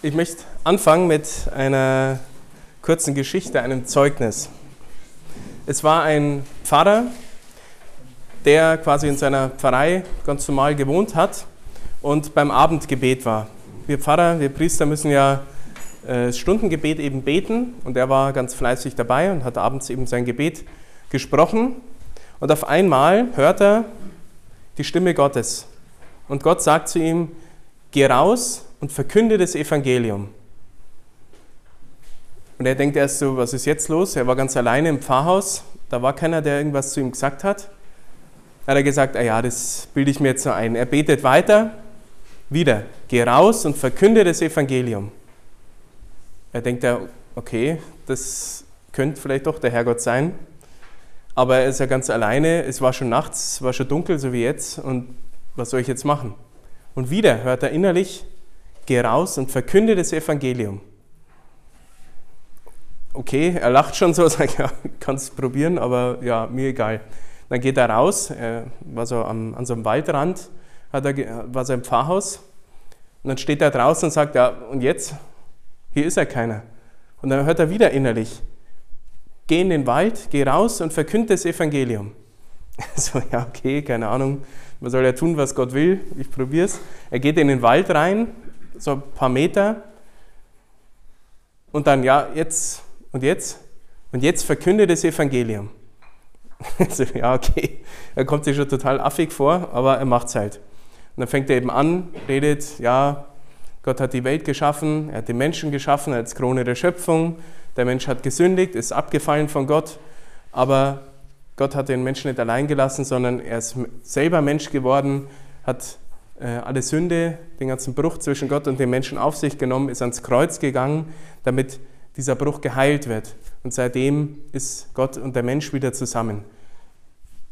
Ich möchte anfangen mit einer kurzen Geschichte, einem Zeugnis. Es war ein Pfarrer, der quasi in seiner Pfarrei ganz normal gewohnt hat und beim Abendgebet war. Wir Pfarrer, wir Priester müssen ja das äh, Stundengebet eben beten und er war ganz fleißig dabei und hat abends eben sein Gebet gesprochen und auf einmal hört er die Stimme Gottes und Gott sagt zu ihm, geh raus und verkünde das Evangelium. Und er denkt erst so, was ist jetzt los? Er war ganz alleine im Pfarrhaus, da war keiner, der irgendwas zu ihm gesagt hat. Da hat er gesagt, ah ja, das bilde ich mir jetzt so ein. Er betet weiter, wieder, geh raus und verkünde das Evangelium. Er denkt ja, okay, das könnte vielleicht doch der Herrgott sein. Aber er ist ja ganz alleine, es war schon nachts, es war schon dunkel, so wie jetzt, und was soll ich jetzt machen? Und wieder hört er innerlich, geh raus und verkünde das Evangelium. Okay, er lacht schon so, sagt, ja, kannst probieren, aber ja, mir egal. Dann geht er raus, er war so am, an so einem Waldrand, hat er, war so im Pfarrhaus, und dann steht er draußen und sagt, ja, und jetzt? Hier ist ja keiner. Und dann hört er wieder innerlich, geh in den Wald, geh raus und verkünde das Evangelium. So, ja, okay, keine Ahnung, man soll ja tun, was Gott will, ich probiere es. Er geht in den Wald rein, so ein paar Meter, und dann, ja, jetzt und jetzt und jetzt verkünde das Evangelium. Also, ja, okay, er kommt sich schon total affig vor, aber er macht es halt. Und dann fängt er eben an, redet, ja, Gott hat die Welt geschaffen, er hat den Menschen geschaffen als Krone der Schöpfung. Der Mensch hat gesündigt, ist abgefallen von Gott, aber Gott hat den Menschen nicht allein gelassen, sondern er ist selber Mensch geworden, hat alle Sünde, den ganzen Bruch zwischen Gott und dem Menschen auf sich genommen, ist ans Kreuz gegangen, damit dieser Bruch geheilt wird. Und seitdem ist Gott und der Mensch wieder zusammen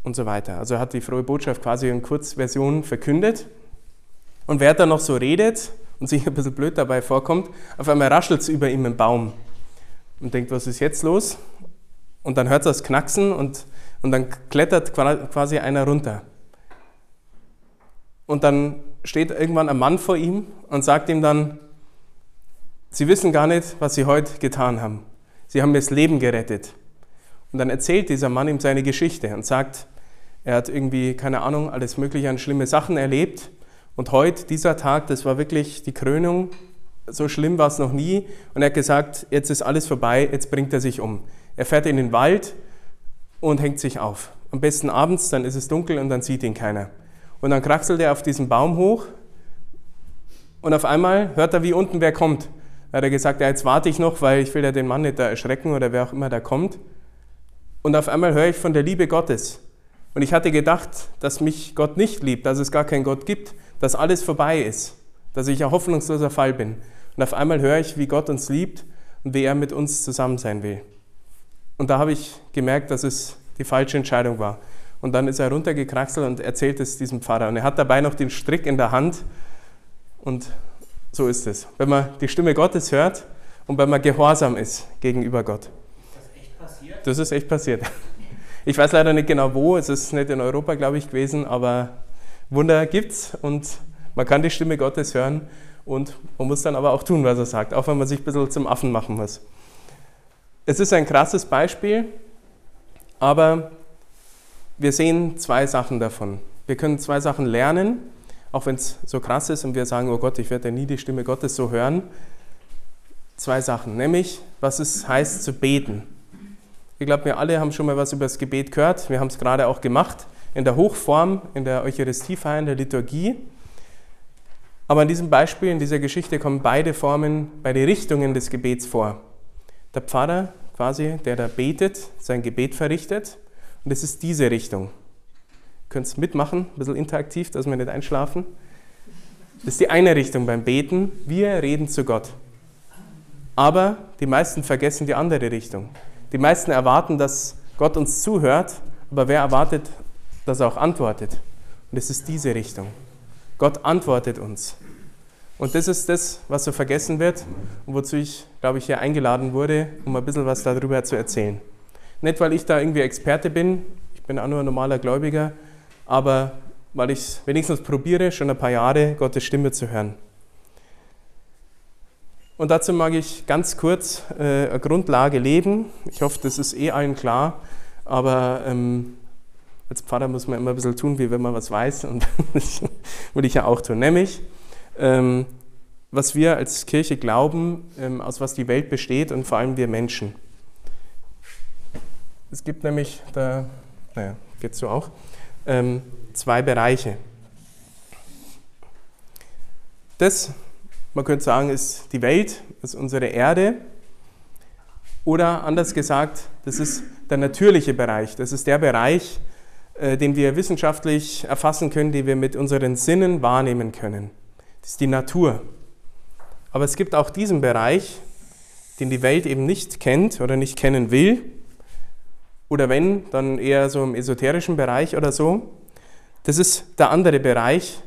und so weiter. Also hat die frohe Botschaft quasi in Kurzversion verkündet. Und wer da noch so redet und sich ein bisschen blöd dabei vorkommt, auf einmal raschelt es über ihm im Baum und denkt, was ist jetzt los? Und dann hört es das Knacksen und und dann klettert quasi einer runter. Und dann steht irgendwann ein Mann vor ihm und sagt ihm dann, Sie wissen gar nicht, was Sie heute getan haben. Sie haben mir das Leben gerettet. Und dann erzählt dieser Mann ihm seine Geschichte und sagt, er hat irgendwie, keine Ahnung, alles Mögliche an schlimme Sachen erlebt. Und heute, dieser Tag, das war wirklich die Krönung. So schlimm war es noch nie. Und er hat gesagt, jetzt ist alles vorbei, jetzt bringt er sich um. Er fährt in den Wald und hängt sich auf. Am besten abends, dann ist es dunkel und dann sieht ihn keiner. Und dann kraxelt er auf diesen Baum hoch und auf einmal hört er, wie unten wer kommt. Da hat er gesagt, ja, jetzt warte ich noch, weil ich will ja den Mann nicht da erschrecken oder wer auch immer da kommt. Und auf einmal höre ich von der Liebe Gottes. Und ich hatte gedacht, dass mich Gott nicht liebt, dass es gar keinen Gott gibt, dass alles vorbei ist, dass ich ein hoffnungsloser Fall bin. Und auf einmal höre ich, wie Gott uns liebt und wie er mit uns zusammen sein will. Und da habe ich gemerkt, dass es die falsche Entscheidung war. Und dann ist er runtergekraxelt und erzählt es diesem Pfarrer. Und er hat dabei noch den Strick in der Hand. Und so ist es. Wenn man die Stimme Gottes hört und wenn man gehorsam ist gegenüber Gott. Ist das echt passiert? Das ist echt passiert. Ich weiß leider nicht genau wo. Es ist nicht in Europa, glaube ich, gewesen. Aber Wunder gibt's und man kann die Stimme Gottes hören. Und man muss dann aber auch tun, was er sagt. Auch wenn man sich ein bisschen zum Affen machen muss. Es ist ein krasses Beispiel, aber wir sehen zwei Sachen davon. Wir können zwei Sachen lernen, auch wenn es so krass ist und wir sagen, oh Gott, ich werde ja nie die Stimme Gottes so hören. Zwei Sachen, nämlich was es heißt zu beten. Ich glaube, wir alle haben schon mal was über das Gebet gehört. Wir haben es gerade auch gemacht in der Hochform, in der Eucharistiefeier, in der Liturgie. Aber in diesem Beispiel, in dieser Geschichte kommen beide Formen, beide Richtungen des Gebets vor der Pfarrer quasi, der da betet, sein Gebet verrichtet. Und es ist diese Richtung. Ihr könnt es mitmachen, ein bisschen interaktiv, dass wir nicht einschlafen. Das ist die eine Richtung beim Beten. Wir reden zu Gott. Aber die meisten vergessen die andere Richtung. Die meisten erwarten, dass Gott uns zuhört, aber wer erwartet, dass er auch antwortet? Und es ist diese Richtung. Gott antwortet uns. Und das ist das, was so vergessen wird und wozu ich, glaube ich, hier eingeladen wurde, um ein bisschen was darüber zu erzählen. Nicht, weil ich da irgendwie Experte bin, ich bin auch nur ein normaler Gläubiger, aber weil ich wenigstens probiere, schon ein paar Jahre Gottes Stimme zu hören. Und dazu mag ich ganz kurz äh, eine Grundlage legen. Ich hoffe, das ist eh allen klar, aber ähm, als Pfarrer muss man immer ein bisschen tun, wie wenn man was weiß und das will ich ja auch tun. Nämlich, ähm, was wir als Kirche glauben, ähm, aus was die Welt besteht und vor allem wir Menschen. Es gibt nämlich, da, naja, geht so auch, ähm, zwei Bereiche. Das, man könnte sagen, ist die Welt, ist unsere Erde. Oder anders gesagt, das ist der natürliche Bereich. Das ist der Bereich, äh, den wir wissenschaftlich erfassen können, den wir mit unseren Sinnen wahrnehmen können. Das ist die Natur. Aber es gibt auch diesen Bereich, den die Welt eben nicht kennt oder nicht kennen will. Oder wenn, dann eher so im esoterischen Bereich oder so. Das ist der andere Bereich,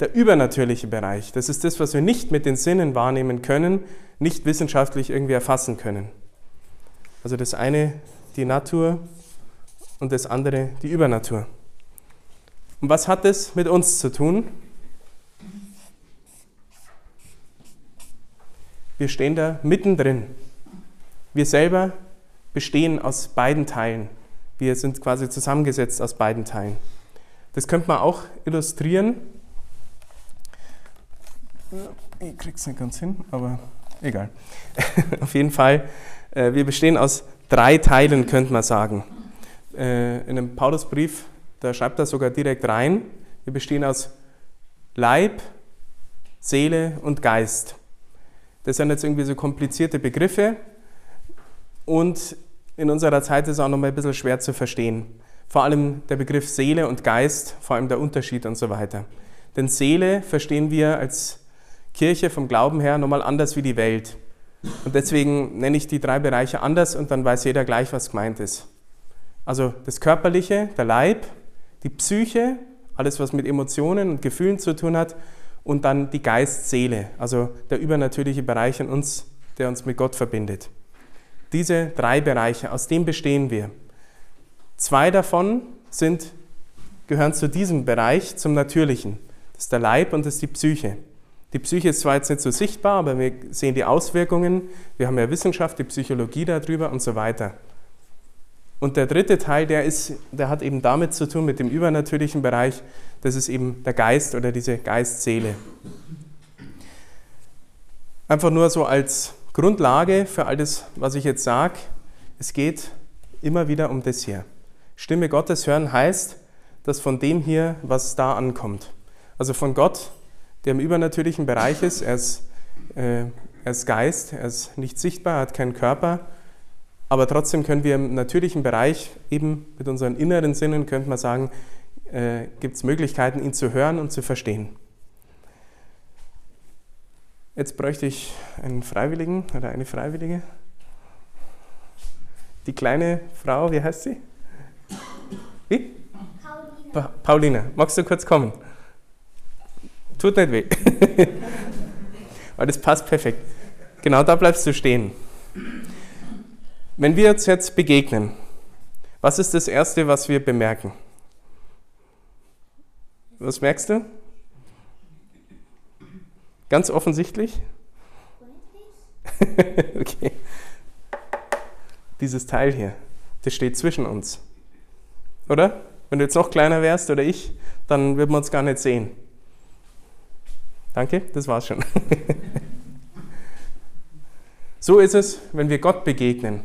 der übernatürliche Bereich. Das ist das, was wir nicht mit den Sinnen wahrnehmen können, nicht wissenschaftlich irgendwie erfassen können. Also das eine die Natur und das andere die Übernatur. Und was hat das mit uns zu tun? Wir stehen da mittendrin. Wir selber bestehen aus beiden Teilen. Wir sind quasi zusammengesetzt aus beiden Teilen. Das könnte man auch illustrieren. Ich krieg's nicht ganz hin, aber egal. Auf jeden Fall, äh, wir bestehen aus drei Teilen, könnte man sagen. Äh, in einem Paulusbrief, da schreibt er sogar direkt rein, wir bestehen aus Leib, Seele und Geist. Das sind jetzt irgendwie so komplizierte Begriffe und in unserer Zeit ist es auch noch mal ein bisschen schwer zu verstehen. Vor allem der Begriff Seele und Geist, vor allem der Unterschied und so weiter. Denn Seele verstehen wir als Kirche vom Glauben her nochmal anders wie die Welt. Und deswegen nenne ich die drei Bereiche anders und dann weiß jeder gleich, was gemeint ist. Also das Körperliche, der Leib, die Psyche, alles was mit Emotionen und Gefühlen zu tun hat und dann die Geist-Seele, also der übernatürliche Bereich in uns, der uns mit Gott verbindet. Diese drei Bereiche, aus dem bestehen wir. Zwei davon sind, gehören zu diesem Bereich, zum Natürlichen. Das ist der Leib und das ist die Psyche. Die Psyche ist zwar jetzt nicht so sichtbar, aber wir sehen die Auswirkungen. Wir haben ja Wissenschaft, die Psychologie darüber und so weiter. Und der dritte Teil, der, ist, der hat eben damit zu tun, mit dem übernatürlichen Bereich, das ist eben der Geist oder diese Geistseele. Einfach nur so als Grundlage für all das, was ich jetzt sage, es geht immer wieder um das hier. Stimme Gottes hören heißt, dass von dem hier, was da ankommt. Also von Gott, der im übernatürlichen Bereich ist, er ist, äh, er ist Geist, er ist nicht sichtbar, er hat keinen Körper, aber trotzdem können wir im natürlichen Bereich, eben mit unseren inneren Sinnen, könnte man sagen, äh, gibt es Möglichkeiten, ihn zu hören und zu verstehen. Jetzt bräuchte ich einen Freiwilligen oder eine Freiwillige. Die kleine Frau, wie heißt sie? Wie? Paulina. Pa Paulina, magst du kurz kommen? Tut nicht weh. Aber das passt perfekt. Genau da bleibst du stehen. Wenn wir uns jetzt begegnen, was ist das Erste, was wir bemerken? Was merkst du? Ganz offensichtlich? okay. Dieses Teil hier, das steht zwischen uns. Oder? Wenn du jetzt noch kleiner wärst oder ich, dann würden wir uns gar nicht sehen. Danke, das war's schon. so ist es, wenn wir Gott begegnen.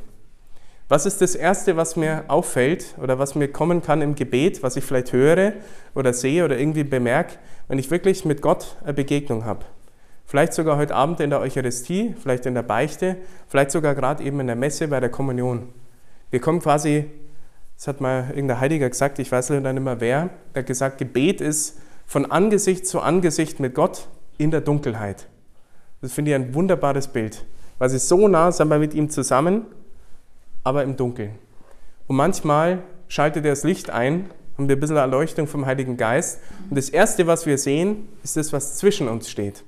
Was ist das Erste, was mir auffällt oder was mir kommen kann im Gebet, was ich vielleicht höre oder sehe oder irgendwie bemerke, wenn ich wirklich mit Gott eine Begegnung habe? Vielleicht sogar heute Abend in der Eucharistie, vielleicht in der Beichte, vielleicht sogar gerade eben in der Messe bei der Kommunion. Wir kommen quasi, das hat mal irgendein Heiliger gesagt, ich weiß leider nicht mehr wer, der hat gesagt, Gebet ist von Angesicht zu Angesicht mit Gott in der Dunkelheit. Das finde ich ein wunderbares Bild, weil sie so nah sind wir mit ihm zusammen, aber im Dunkeln. Und manchmal schaltet er das Licht ein, haben wir ein bisschen Erleuchtung vom Heiligen Geist. Und das Erste, was wir sehen, ist das, was zwischen uns steht.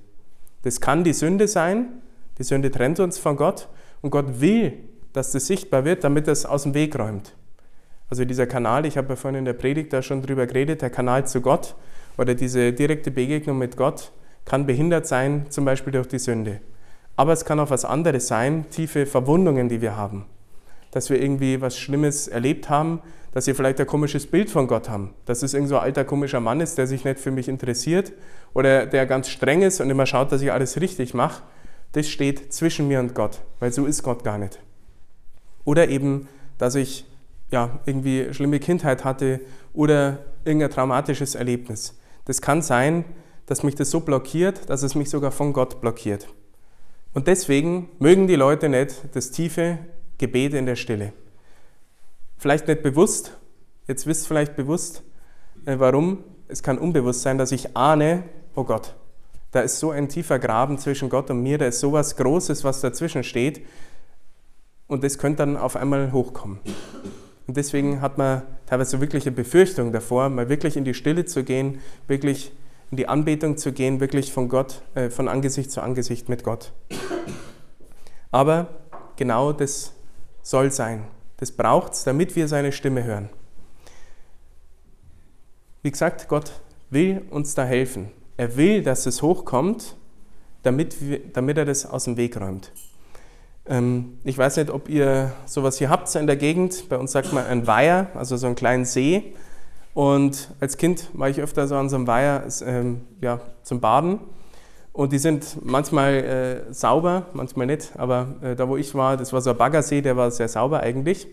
Das kann die Sünde sein. Die Sünde trennt uns von Gott und Gott will, dass das sichtbar wird, damit er es aus dem Weg räumt. Also dieser Kanal, ich habe ja vorhin in der Predigt da schon drüber geredet, der Kanal zu Gott oder diese direkte Begegnung mit Gott kann behindert sein, zum Beispiel durch die Sünde. Aber es kann auch was anderes sein, tiefe Verwundungen, die wir haben. Dass wir irgendwie was Schlimmes erlebt haben, dass wir vielleicht ein komisches Bild von Gott haben. Dass es irgend so ein alter komischer Mann ist, der sich nicht für mich interessiert oder der ganz streng ist und immer schaut, dass ich alles richtig mache. Das steht zwischen mir und Gott, weil so ist Gott gar nicht. Oder eben, dass ich ja, irgendwie schlimme Kindheit hatte oder irgendein traumatisches Erlebnis. Das kann sein, dass mich das so blockiert, dass es mich sogar von Gott blockiert. Und deswegen mögen die Leute nicht das tiefe Gebet in der Stille. Vielleicht nicht bewusst, jetzt wisst vielleicht bewusst, äh, warum. Es kann unbewusst sein, dass ich ahne, oh Gott, da ist so ein tiefer Graben zwischen Gott und mir, da ist so was Großes, was dazwischen steht. Und das könnte dann auf einmal hochkommen. Und deswegen hat man teilweise wirklich eine Befürchtung davor, mal wirklich in die Stille zu gehen, wirklich in die Anbetung zu gehen, wirklich von Gott, äh, von Angesicht zu Angesicht mit Gott. Aber genau das soll sein. Das braucht es, damit wir seine Stimme hören. Wie gesagt, Gott will uns da helfen. Er will, dass es hochkommt, damit, wir, damit er das aus dem Weg räumt. Ähm, ich weiß nicht, ob ihr sowas hier habt in der Gegend. Bei uns sagt man ein Weiher, also so einen kleinen See. Und als Kind war ich öfter so an so einem Weiher ähm, ja, zum Baden. Und die sind manchmal äh, sauber, manchmal nicht. Aber äh, da, wo ich war, das war so ein Baggersee, der war sehr sauber eigentlich.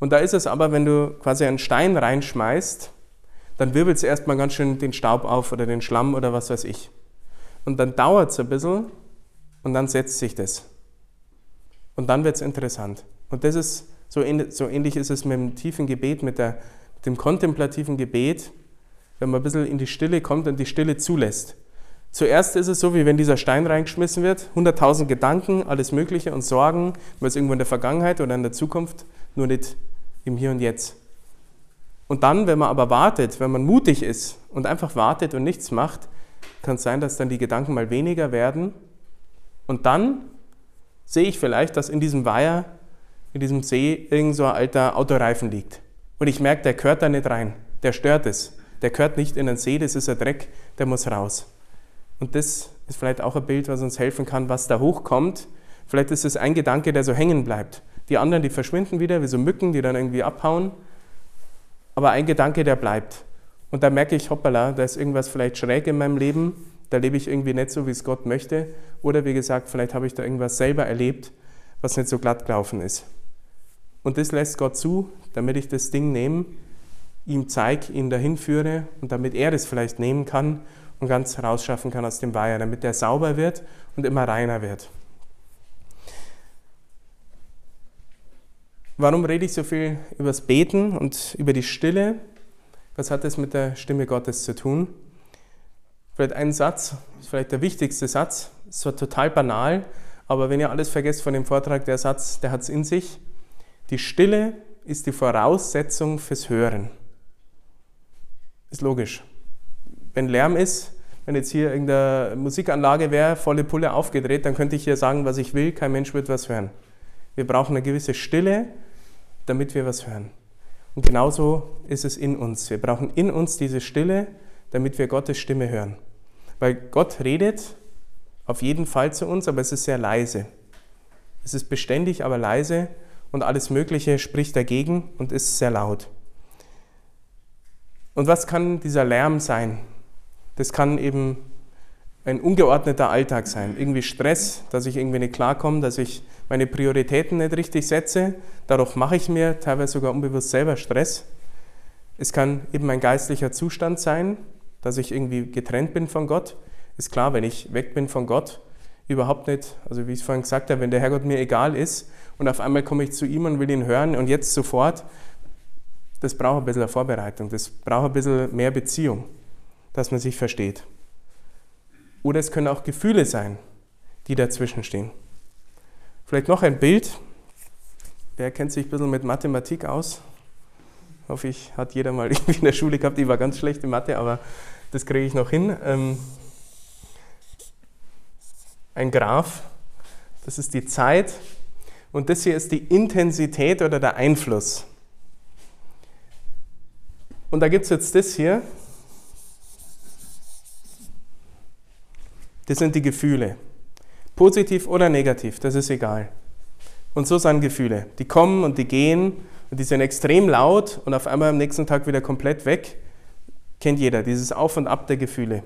Und da ist es aber, wenn du quasi einen Stein reinschmeißt, dann wirbelt es erstmal ganz schön den Staub auf oder den Schlamm oder was weiß ich. Und dann dauert es ein bisschen und dann setzt sich das. Und dann wird es interessant. Und das ist, so, so ähnlich ist es mit dem tiefen Gebet, mit, der, mit dem kontemplativen Gebet, wenn man ein bisschen in die Stille kommt und die Stille zulässt. Zuerst ist es so, wie wenn dieser Stein reingeschmissen wird, 100.000 Gedanken, alles Mögliche und Sorgen, ist irgendwo in der Vergangenheit oder in der Zukunft, nur nicht im Hier und Jetzt. Und dann, wenn man aber wartet, wenn man mutig ist und einfach wartet und nichts macht, kann es sein, dass dann die Gedanken mal weniger werden. Und dann sehe ich vielleicht, dass in diesem Weiher, in diesem See, irgend so ein alter Autoreifen liegt. Und ich merke, der gehört da nicht rein. Der stört es. Der gehört nicht in den See, das ist ein Dreck, der muss raus. Und das ist vielleicht auch ein Bild, was uns helfen kann, was da hochkommt. Vielleicht ist es ein Gedanke, der so hängen bleibt. Die anderen, die verschwinden wieder, wie so Mücken, die dann irgendwie abhauen. Aber ein Gedanke, der bleibt. Und da merke ich, hoppala, da ist irgendwas vielleicht schräg in meinem Leben da lebe ich irgendwie nicht so, wie es Gott möchte. Oder wie gesagt, vielleicht habe ich da irgendwas selber erlebt, was nicht so glatt gelaufen ist. Und das lässt Gott zu, damit ich das Ding nehme, ihm zeige, ihn dahin führe und damit er das vielleicht nehmen kann und ganz rausschaffen kann aus dem Weiher, damit der sauber wird und immer reiner wird. Warum rede ich so viel über das Beten und über die Stille? Was hat das mit der Stimme Gottes zu tun? Vielleicht ein Satz, ist vielleicht der wichtigste Satz, ist zwar total banal, aber wenn ihr alles vergesst von dem Vortrag, der Satz, der hat es in sich. Die Stille ist die Voraussetzung fürs Hören. Ist logisch. Wenn Lärm ist, wenn jetzt hier irgendeine Musikanlage wäre, volle Pulle aufgedreht, dann könnte ich hier sagen, was ich will, kein Mensch wird was hören. Wir brauchen eine gewisse Stille, damit wir was hören. Und genauso ist es in uns. Wir brauchen in uns diese Stille, damit wir Gottes Stimme hören. Weil Gott redet auf jeden Fall zu uns, aber es ist sehr leise. Es ist beständig, aber leise und alles Mögliche spricht dagegen und ist sehr laut. Und was kann dieser Lärm sein? Das kann eben ein ungeordneter Alltag sein. Irgendwie Stress, dass ich irgendwie nicht klarkomme, dass ich meine Prioritäten nicht richtig setze. Dadurch mache ich mir teilweise sogar unbewusst selber Stress. Es kann eben ein geistlicher Zustand sein, dass ich irgendwie getrennt bin von Gott. Ist klar, wenn ich weg bin von Gott, überhaupt nicht, also wie ich es vorhin gesagt habe, wenn der Herrgott mir egal ist und auf einmal komme ich zu ihm und will ihn hören und jetzt sofort, das braucht ein bisschen Vorbereitung, das braucht ein bisschen mehr Beziehung, dass man sich versteht. Oder es können auch Gefühle sein, die dazwischen stehen. Vielleicht noch ein Bild. Wer kennt sich ein bisschen mit Mathematik aus? Hoffe ich, hat jeder mal irgendwie in der Schule gehabt. Ich war ganz schlecht in Mathe, aber das kriege ich noch hin. Ähm, ein Graph, das ist die Zeit und das hier ist die Intensität oder der Einfluss. Und da gibt es jetzt das hier. Das sind die Gefühle. Positiv oder negativ, das ist egal. Und so sind Gefühle. Die kommen und die gehen und die sind extrem laut und auf einmal am nächsten Tag wieder komplett weg. Kennt jeder, dieses Auf und Ab der Gefühle.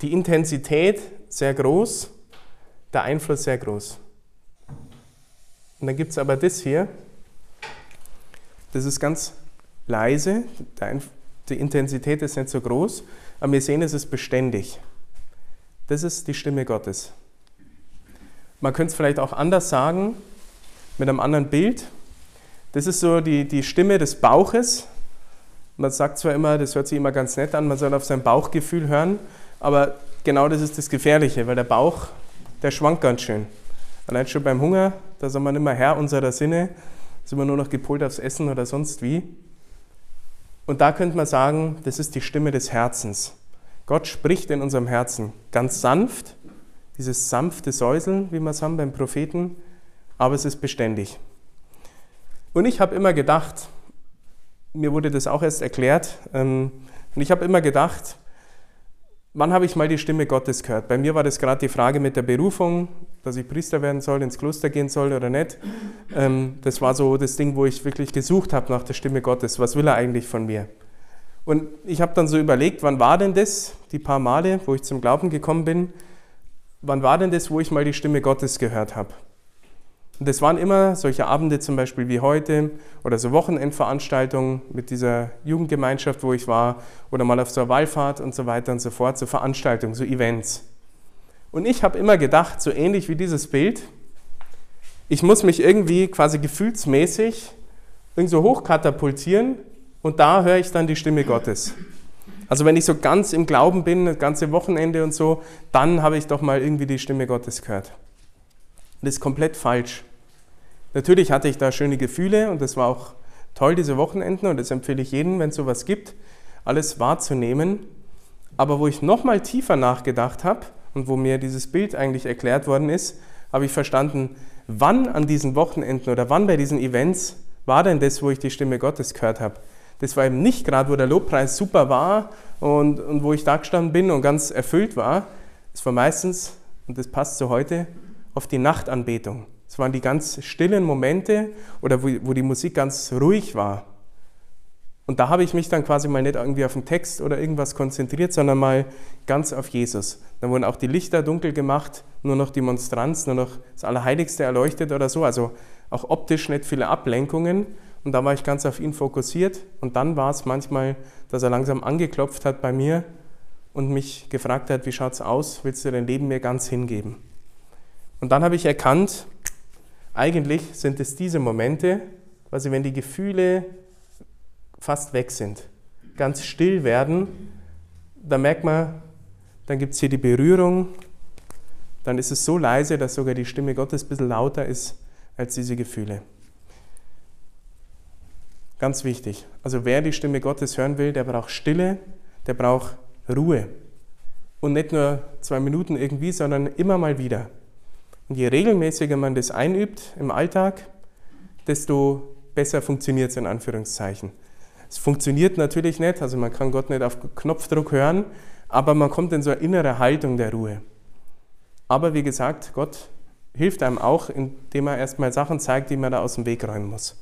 Die Intensität sehr groß, der Einfluss sehr groß. Und dann gibt es aber das hier, das ist ganz leise, die Intensität ist nicht so groß, aber wir sehen, es ist beständig. Das ist die Stimme Gottes. Man könnte es vielleicht auch anders sagen, mit einem anderen Bild. Das ist so die, die Stimme des Bauches. Man sagt zwar immer, das hört sich immer ganz nett an, man soll auf sein Bauchgefühl hören, aber genau das ist das Gefährliche, weil der Bauch, der schwankt ganz schön. Allein schon beim Hunger, da sind wir nicht mehr Herr unserer Sinne, sind wir nur noch gepolt aufs Essen oder sonst wie. Und da könnte man sagen, das ist die Stimme des Herzens. Gott spricht in unserem Herzen ganz sanft, dieses sanfte Säuseln, wie wir es haben beim Propheten, aber es ist beständig. Und ich habe immer gedacht, mir wurde das auch erst erklärt, ähm, und ich habe immer gedacht, wann habe ich mal die Stimme Gottes gehört? Bei mir war das gerade die Frage mit der Berufung, dass ich Priester werden soll, ins Kloster gehen soll oder nicht. Ähm, das war so das Ding, wo ich wirklich gesucht habe nach der Stimme Gottes. Was will er eigentlich von mir? Und ich habe dann so überlegt, wann war denn das, die paar Male, wo ich zum Glauben gekommen bin, wann war denn das, wo ich mal die Stimme Gottes gehört habe? Und das waren immer solche Abende zum Beispiel wie heute oder so Wochenendveranstaltungen mit dieser Jugendgemeinschaft, wo ich war, oder mal auf so einer Wallfahrt und so weiter und so fort, so Veranstaltungen, so Events. Und ich habe immer gedacht, so ähnlich wie dieses Bild, ich muss mich irgendwie quasi gefühlsmäßig irgendwie so hochkatapultieren und da höre ich dann die Stimme Gottes. Also wenn ich so ganz im Glauben bin, das ganze Wochenende und so, dann habe ich doch mal irgendwie die Stimme Gottes gehört. Das ist komplett falsch. Natürlich hatte ich da schöne Gefühle und das war auch toll, diese Wochenenden, und das empfehle ich jedem, wenn es sowas gibt, alles wahrzunehmen. Aber wo ich nochmal tiefer nachgedacht habe und wo mir dieses Bild eigentlich erklärt worden ist, habe ich verstanden, wann an diesen Wochenenden oder wann bei diesen Events war denn das, wo ich die Stimme Gottes gehört habe. Das war eben nicht gerade, wo der Lobpreis super war und, und wo ich da gestanden bin und ganz erfüllt war. Es war meistens, und das passt zu heute, auf die Nachtanbetung. Es waren die ganz stillen Momente oder wo, wo die Musik ganz ruhig war. Und da habe ich mich dann quasi mal nicht irgendwie auf den Text oder irgendwas konzentriert, sondern mal ganz auf Jesus. Dann wurden auch die Lichter dunkel gemacht, nur noch die Monstranz, nur noch das Allerheiligste erleuchtet oder so. Also auch optisch nicht viele Ablenkungen. Und da war ich ganz auf ihn fokussiert. Und dann war es manchmal, dass er langsam angeklopft hat bei mir und mich gefragt hat, wie schaut es aus? Willst du dein Leben mir ganz hingeben? Und dann habe ich erkannt, eigentlich sind es diese Momente, quasi wenn die Gefühle fast weg sind, ganz still werden, da merkt man, dann gibt es hier die Berührung, dann ist es so leise, dass sogar die Stimme Gottes ein bisschen lauter ist als diese Gefühle. Ganz wichtig. Also wer die Stimme Gottes hören will, der braucht Stille, der braucht Ruhe. Und nicht nur zwei Minuten irgendwie, sondern immer mal wieder. Und je regelmäßiger man das einübt im Alltag, desto besser funktioniert es in Anführungszeichen. Es funktioniert natürlich nicht, also man kann Gott nicht auf Knopfdruck hören, aber man kommt in so eine innere Haltung der Ruhe. Aber wie gesagt, Gott hilft einem auch, indem er erstmal Sachen zeigt, die man da aus dem Weg räumen muss.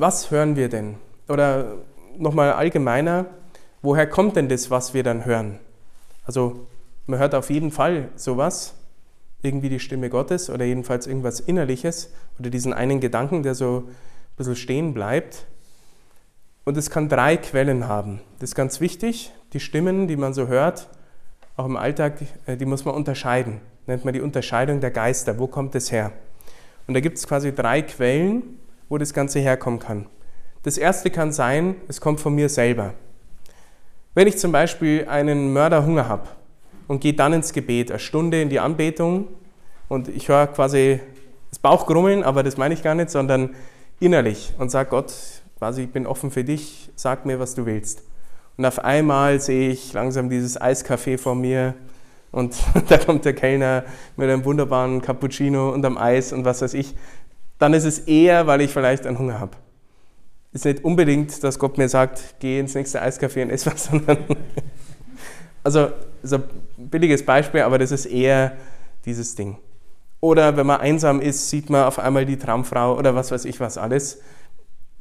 Was hören wir denn? Oder nochmal allgemeiner, woher kommt denn das, was wir dann hören? Also man hört auf jeden Fall sowas, irgendwie die Stimme Gottes oder jedenfalls irgendwas Innerliches oder diesen einen Gedanken, der so ein bisschen stehen bleibt. Und es kann drei Quellen haben. Das ist ganz wichtig. Die Stimmen, die man so hört, auch im Alltag, äh, die muss man unterscheiden. Nennt man die Unterscheidung der Geister. Wo kommt es her? Und da gibt es quasi drei Quellen, wo das Ganze herkommen kann. Das erste kann sein, es kommt von mir selber. Wenn ich zum Beispiel einen Mörderhunger habe, und gehe dann ins Gebet, eine Stunde in die Anbetung und ich höre quasi das Bauchgrummeln, aber das meine ich gar nicht, sondern innerlich und sage Gott, quasi ich bin offen für dich, sag mir, was du willst. Und auf einmal sehe ich langsam dieses Eiscafé vor mir und da kommt der Kellner mit einem wunderbaren Cappuccino und am Eis und was weiß ich. Dann ist es eher, weil ich vielleicht einen Hunger habe. Ist nicht unbedingt, dass Gott mir sagt, geh ins nächste Eiscafé und ess was, sondern Also, so ein billiges Beispiel, aber das ist eher dieses Ding. Oder wenn man einsam ist, sieht man auf einmal die Traumfrau oder was weiß ich was alles.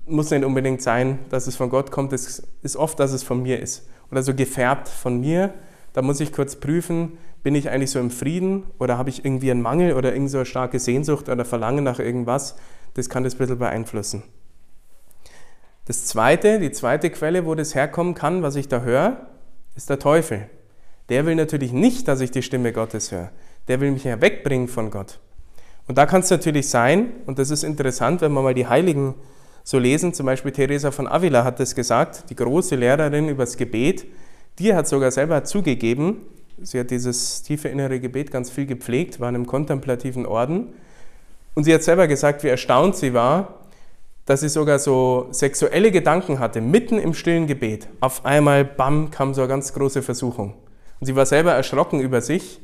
Muss nicht unbedingt sein, dass es von Gott kommt. Es ist oft, dass es von mir ist. Oder so gefärbt von mir. Da muss ich kurz prüfen, bin ich eigentlich so im Frieden oder habe ich irgendwie einen Mangel oder irgend so eine starke Sehnsucht oder Verlangen nach irgendwas. Das kann das ein bisschen beeinflussen. Das zweite, die zweite Quelle, wo das herkommen kann, was ich da höre, ist der Teufel. Der will natürlich nicht, dass ich die Stimme Gottes höre. Der will mich ja wegbringen von Gott. Und da kann es natürlich sein, und das ist interessant, wenn wir mal die Heiligen so lesen, zum Beispiel Teresa von Avila hat das gesagt, die große Lehrerin übers Gebet, die hat sogar selber zugegeben, sie hat dieses tiefe innere Gebet ganz viel gepflegt, war in einem kontemplativen Orden, und sie hat selber gesagt, wie erstaunt sie war, dass sie sogar so sexuelle Gedanken hatte, mitten im stillen Gebet. Auf einmal, bam, kam so eine ganz große Versuchung. Und sie war selber erschrocken über sich.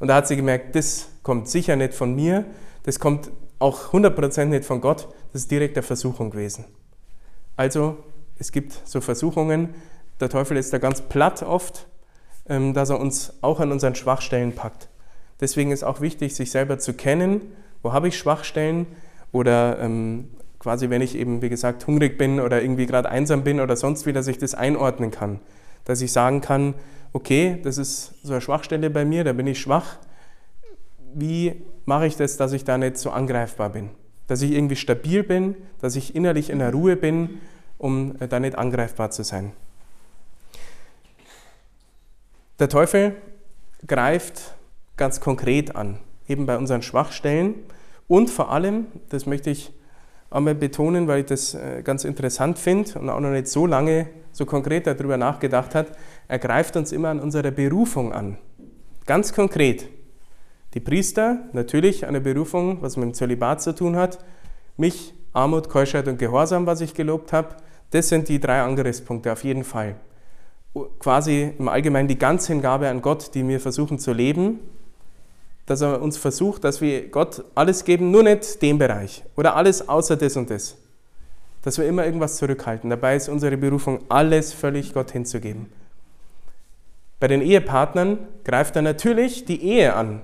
Und da hat sie gemerkt, das kommt sicher nicht von mir, das kommt auch 100% nicht von Gott, das ist direkt der Versuchung gewesen. Also, es gibt so Versuchungen, der Teufel ist da ganz platt oft, dass er uns auch an unseren Schwachstellen packt. Deswegen ist auch wichtig, sich selber zu kennen, wo habe ich Schwachstellen oder ähm, quasi, wenn ich eben, wie gesagt, hungrig bin oder irgendwie gerade einsam bin oder sonst wie, dass ich das einordnen kann. Dass ich sagen kann, okay, das ist so eine Schwachstelle bei mir, da bin ich schwach. Wie mache ich das, dass ich da nicht so angreifbar bin? Dass ich irgendwie stabil bin, dass ich innerlich in der Ruhe bin, um äh, da nicht angreifbar zu sein. Der Teufel greift ganz konkret an, eben bei unseren Schwachstellen und vor allem, das möchte ich einmal betonen, weil ich das äh, ganz interessant finde und auch noch nicht so lange so konkret darüber nachgedacht hat, er greift uns immer an unserer Berufung an. Ganz konkret. Die Priester, natürlich eine Berufung, was mit dem Zölibat zu tun hat. Mich, Armut, Keuschheit und Gehorsam, was ich gelobt habe. Das sind die drei Angriffspunkte auf jeden Fall. Quasi im Allgemeinen die Ganzhingabe an Gott, die wir versuchen zu leben dass er uns versucht, dass wir Gott alles geben, nur nicht den Bereich oder alles außer das und das. Dass wir immer irgendwas zurückhalten. Dabei ist unsere Berufung, alles völlig Gott hinzugeben. Bei den Ehepartnern greift er natürlich die Ehe an,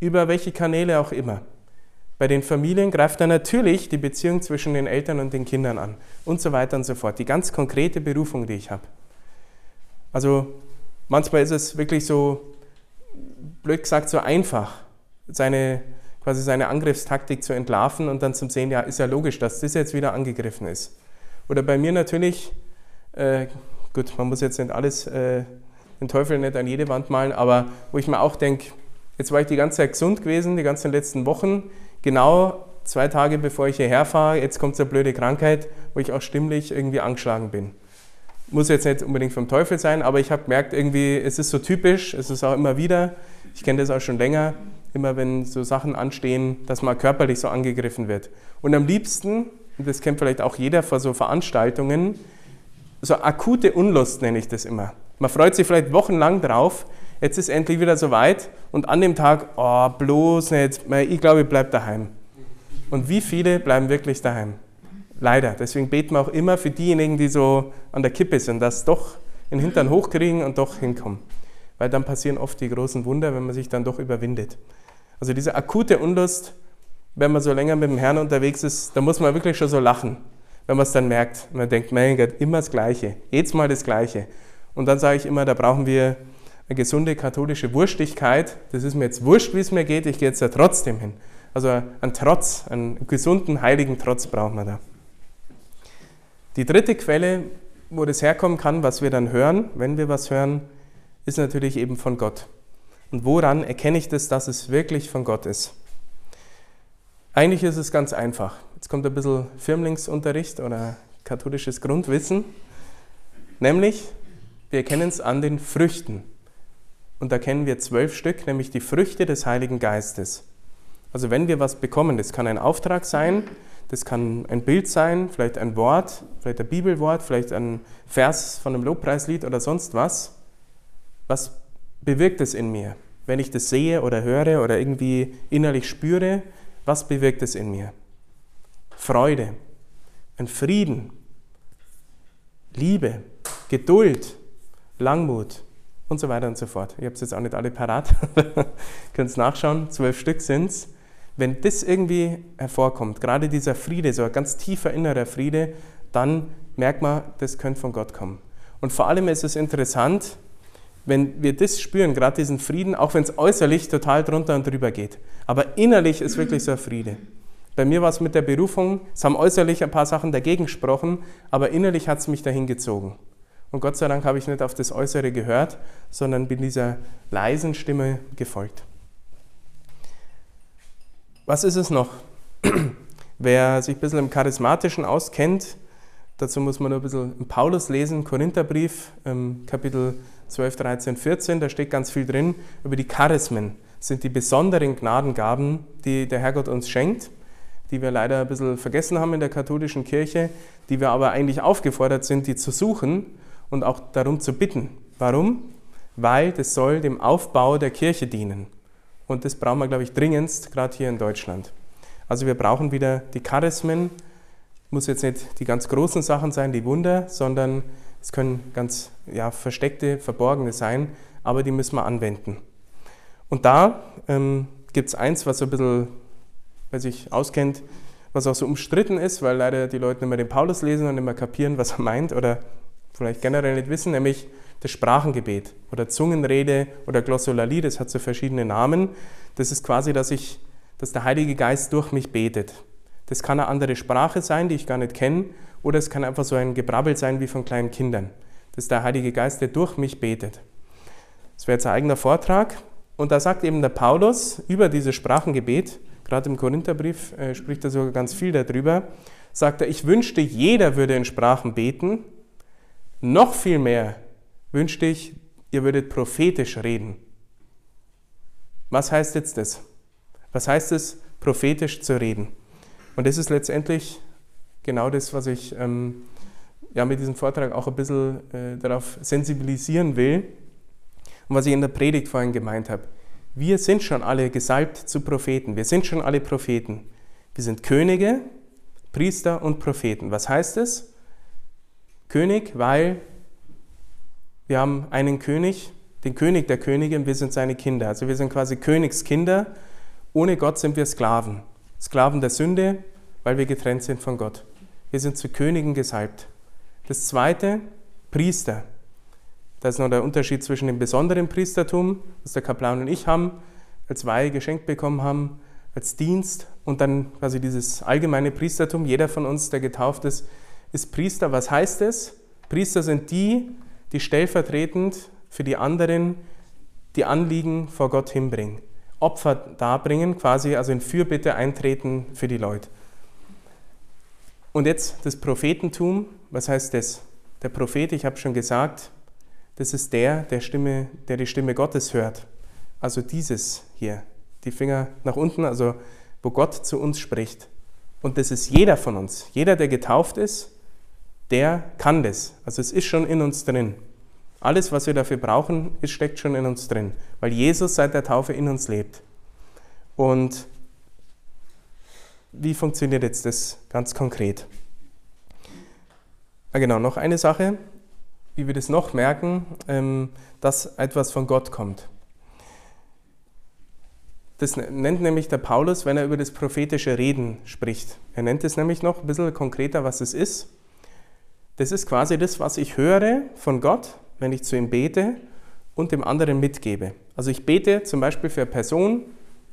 über welche Kanäle auch immer. Bei den Familien greift er natürlich die Beziehung zwischen den Eltern und den Kindern an und so weiter und so fort. Die ganz konkrete Berufung, die ich habe. Also manchmal ist es wirklich so, blöd gesagt, so einfach, seine, quasi seine Angriffstaktik zu entlarven und dann zum sehen, ja, ist ja logisch, dass das jetzt wieder angegriffen ist. Oder bei mir natürlich, äh, gut, man muss jetzt nicht alles, äh, den Teufel nicht an jede Wand malen, aber wo ich mir auch denke, jetzt war ich die ganze Zeit gesund gewesen, die ganzen letzten Wochen, genau zwei Tage bevor ich hierher fahre, jetzt kommt so eine blöde Krankheit, wo ich auch stimmlich irgendwie angeschlagen bin. Muss jetzt nicht unbedingt vom Teufel sein, aber ich habe gemerkt, irgendwie, es ist so typisch, es ist auch immer wieder, ich kenne das auch schon länger, immer wenn so Sachen anstehen, dass man körperlich so angegriffen wird. Und am liebsten, und das kennt vielleicht auch jeder vor so Veranstaltungen, so akute Unlust nenne ich das immer. Man freut sich vielleicht wochenlang drauf, jetzt ist endlich wieder soweit und an dem Tag, oh, bloß nicht, ich glaube, ich bleibe daheim. Und wie viele bleiben wirklich daheim? Leider. Deswegen beten wir auch immer für diejenigen, die so an der Kippe sind, dass doch den Hintern hochkriegen und doch hinkommen weil dann passieren oft die großen Wunder, wenn man sich dann doch überwindet. Also diese akute Unlust, wenn man so länger mit dem Herrn unterwegs ist, da muss man wirklich schon so lachen, wenn man es dann merkt. Man denkt, mein Gott, immer das Gleiche, jedes Mal das Gleiche. Und dann sage ich immer, da brauchen wir eine gesunde katholische Wurstigkeit. Das ist mir jetzt wurscht, wie es mir geht, ich gehe jetzt da trotzdem hin. Also einen Trotz, einen gesunden, heiligen Trotz brauchen wir da. Die dritte Quelle, wo das herkommen kann, was wir dann hören, wenn wir was hören, ist natürlich eben von Gott. Und woran erkenne ich das, dass es wirklich von Gott ist? Eigentlich ist es ganz einfach. Jetzt kommt ein bisschen Firmlingsunterricht oder katholisches Grundwissen. Nämlich, wir erkennen es an den Früchten. Und da kennen wir zwölf Stück, nämlich die Früchte des Heiligen Geistes. Also wenn wir was bekommen, das kann ein Auftrag sein, das kann ein Bild sein, vielleicht ein Wort, vielleicht ein Bibelwort, vielleicht ein Vers von einem Lobpreislied oder sonst was. Was bewirkt es in mir? Wenn ich das sehe oder höre oder irgendwie innerlich spüre, was bewirkt es in mir? Freude, ein Frieden, Liebe, Geduld, Langmut, und so weiter und so fort. Ich habe es jetzt auch nicht alle parat, könnt es nachschauen, zwölf Stück sind es. Wenn das irgendwie hervorkommt, gerade dieser Friede, so ein ganz tiefer innerer Friede, dann merkt man, das könnte von Gott kommen. Und vor allem ist es interessant, wenn wir das spüren, gerade diesen Frieden, auch wenn es äußerlich total drunter und drüber geht. Aber innerlich ist wirklich so ein Friede. Bei mir war es mit der Berufung, es haben äußerlich ein paar Sachen dagegen gesprochen, aber innerlich hat es mich dahin gezogen. Und Gott sei Dank habe ich nicht auf das Äußere gehört, sondern bin dieser leisen Stimme gefolgt. Was ist es noch? Wer sich ein bisschen im Charismatischen auskennt, dazu muss man nur ein bisschen Paulus lesen, Korintherbrief, Kapitel 12, 13, 14, da steht ganz viel drin über die Charismen. Das sind die besonderen Gnadengaben, die der Herrgott uns schenkt, die wir leider ein bisschen vergessen haben in der katholischen Kirche, die wir aber eigentlich aufgefordert sind, die zu suchen und auch darum zu bitten. Warum? Weil das soll dem Aufbau der Kirche dienen. Und das brauchen wir, glaube ich, dringendst, gerade hier in Deutschland. Also wir brauchen wieder die Charismen. Muss jetzt nicht die ganz großen Sachen sein, die Wunder, sondern es können ganz ja, versteckte, verborgene sein, aber die müssen wir anwenden. Und da ähm, gibt es eins, was so ein bisschen, wer sich auskennt, was auch so umstritten ist, weil leider die Leute nicht mehr den Paulus lesen und nicht mehr kapieren, was er meint oder vielleicht generell nicht wissen, nämlich das Sprachengebet oder Zungenrede oder Glossolalie, das hat so verschiedene Namen. Das ist quasi, dass, ich, dass der Heilige Geist durch mich betet. Das kann eine andere Sprache sein, die ich gar nicht kenne, oder es kann einfach so ein Gebrabbel sein wie von kleinen Kindern. Das ist der Heilige Geist, der durch mich betet. Das wäre jetzt ein eigener Vortrag. Und da sagt eben der Paulus über dieses Sprachengebet, gerade im Korintherbrief äh, spricht er sogar ganz viel darüber, sagt er, ich wünschte, jeder würde in Sprachen beten, noch viel mehr wünschte ich, ihr würdet prophetisch reden. Was heißt jetzt das? Was heißt es, prophetisch zu reden? Und das ist letztendlich genau das, was ich ähm, ja, mit diesem Vortrag auch ein bisschen äh, darauf sensibilisieren will und was ich in der Predigt vorhin gemeint habe. Wir sind schon alle gesalbt zu Propheten. Wir sind schon alle Propheten. Wir sind Könige, Priester und Propheten. Was heißt es? König, weil wir haben einen König, den König der Könige und wir sind seine Kinder. Also wir sind quasi Königskinder. Ohne Gott sind wir Sklaven. Sklaven der Sünde, weil wir getrennt sind von Gott. Wir sind zu Königen gesalbt. Das zweite, Priester. Da ist noch der Unterschied zwischen dem besonderen Priestertum, das der Kaplan und ich haben, als Weihe geschenkt bekommen haben, als Dienst und dann quasi dieses allgemeine Priestertum. Jeder von uns, der getauft ist, ist Priester. Was heißt es? Priester sind die, die stellvertretend für die anderen die Anliegen vor Gott hinbringen. Opfer darbringen, quasi also in Fürbitte eintreten für die Leute. Und jetzt das Prophetentum, was heißt das? Der Prophet, ich habe schon gesagt, das ist der, der, Stimme, der die Stimme Gottes hört. Also dieses hier, die Finger nach unten, also wo Gott zu uns spricht. Und das ist jeder von uns. Jeder, der getauft ist, der kann das. Also es ist schon in uns drin. Alles, was wir dafür brauchen, ist, steckt schon in uns drin, weil Jesus seit der Taufe in uns lebt. Und wie funktioniert jetzt das ganz konkret? Ah, genau, noch eine Sache, wie wir das noch merken, ähm, dass etwas von Gott kommt. Das nennt nämlich der Paulus, wenn er über das prophetische Reden spricht. Er nennt es nämlich noch ein bisschen konkreter, was es ist. Das ist quasi das, was ich höre von Gott, wenn ich zu ihm bete und dem anderen mitgebe. Also ich bete zum Beispiel für eine Person,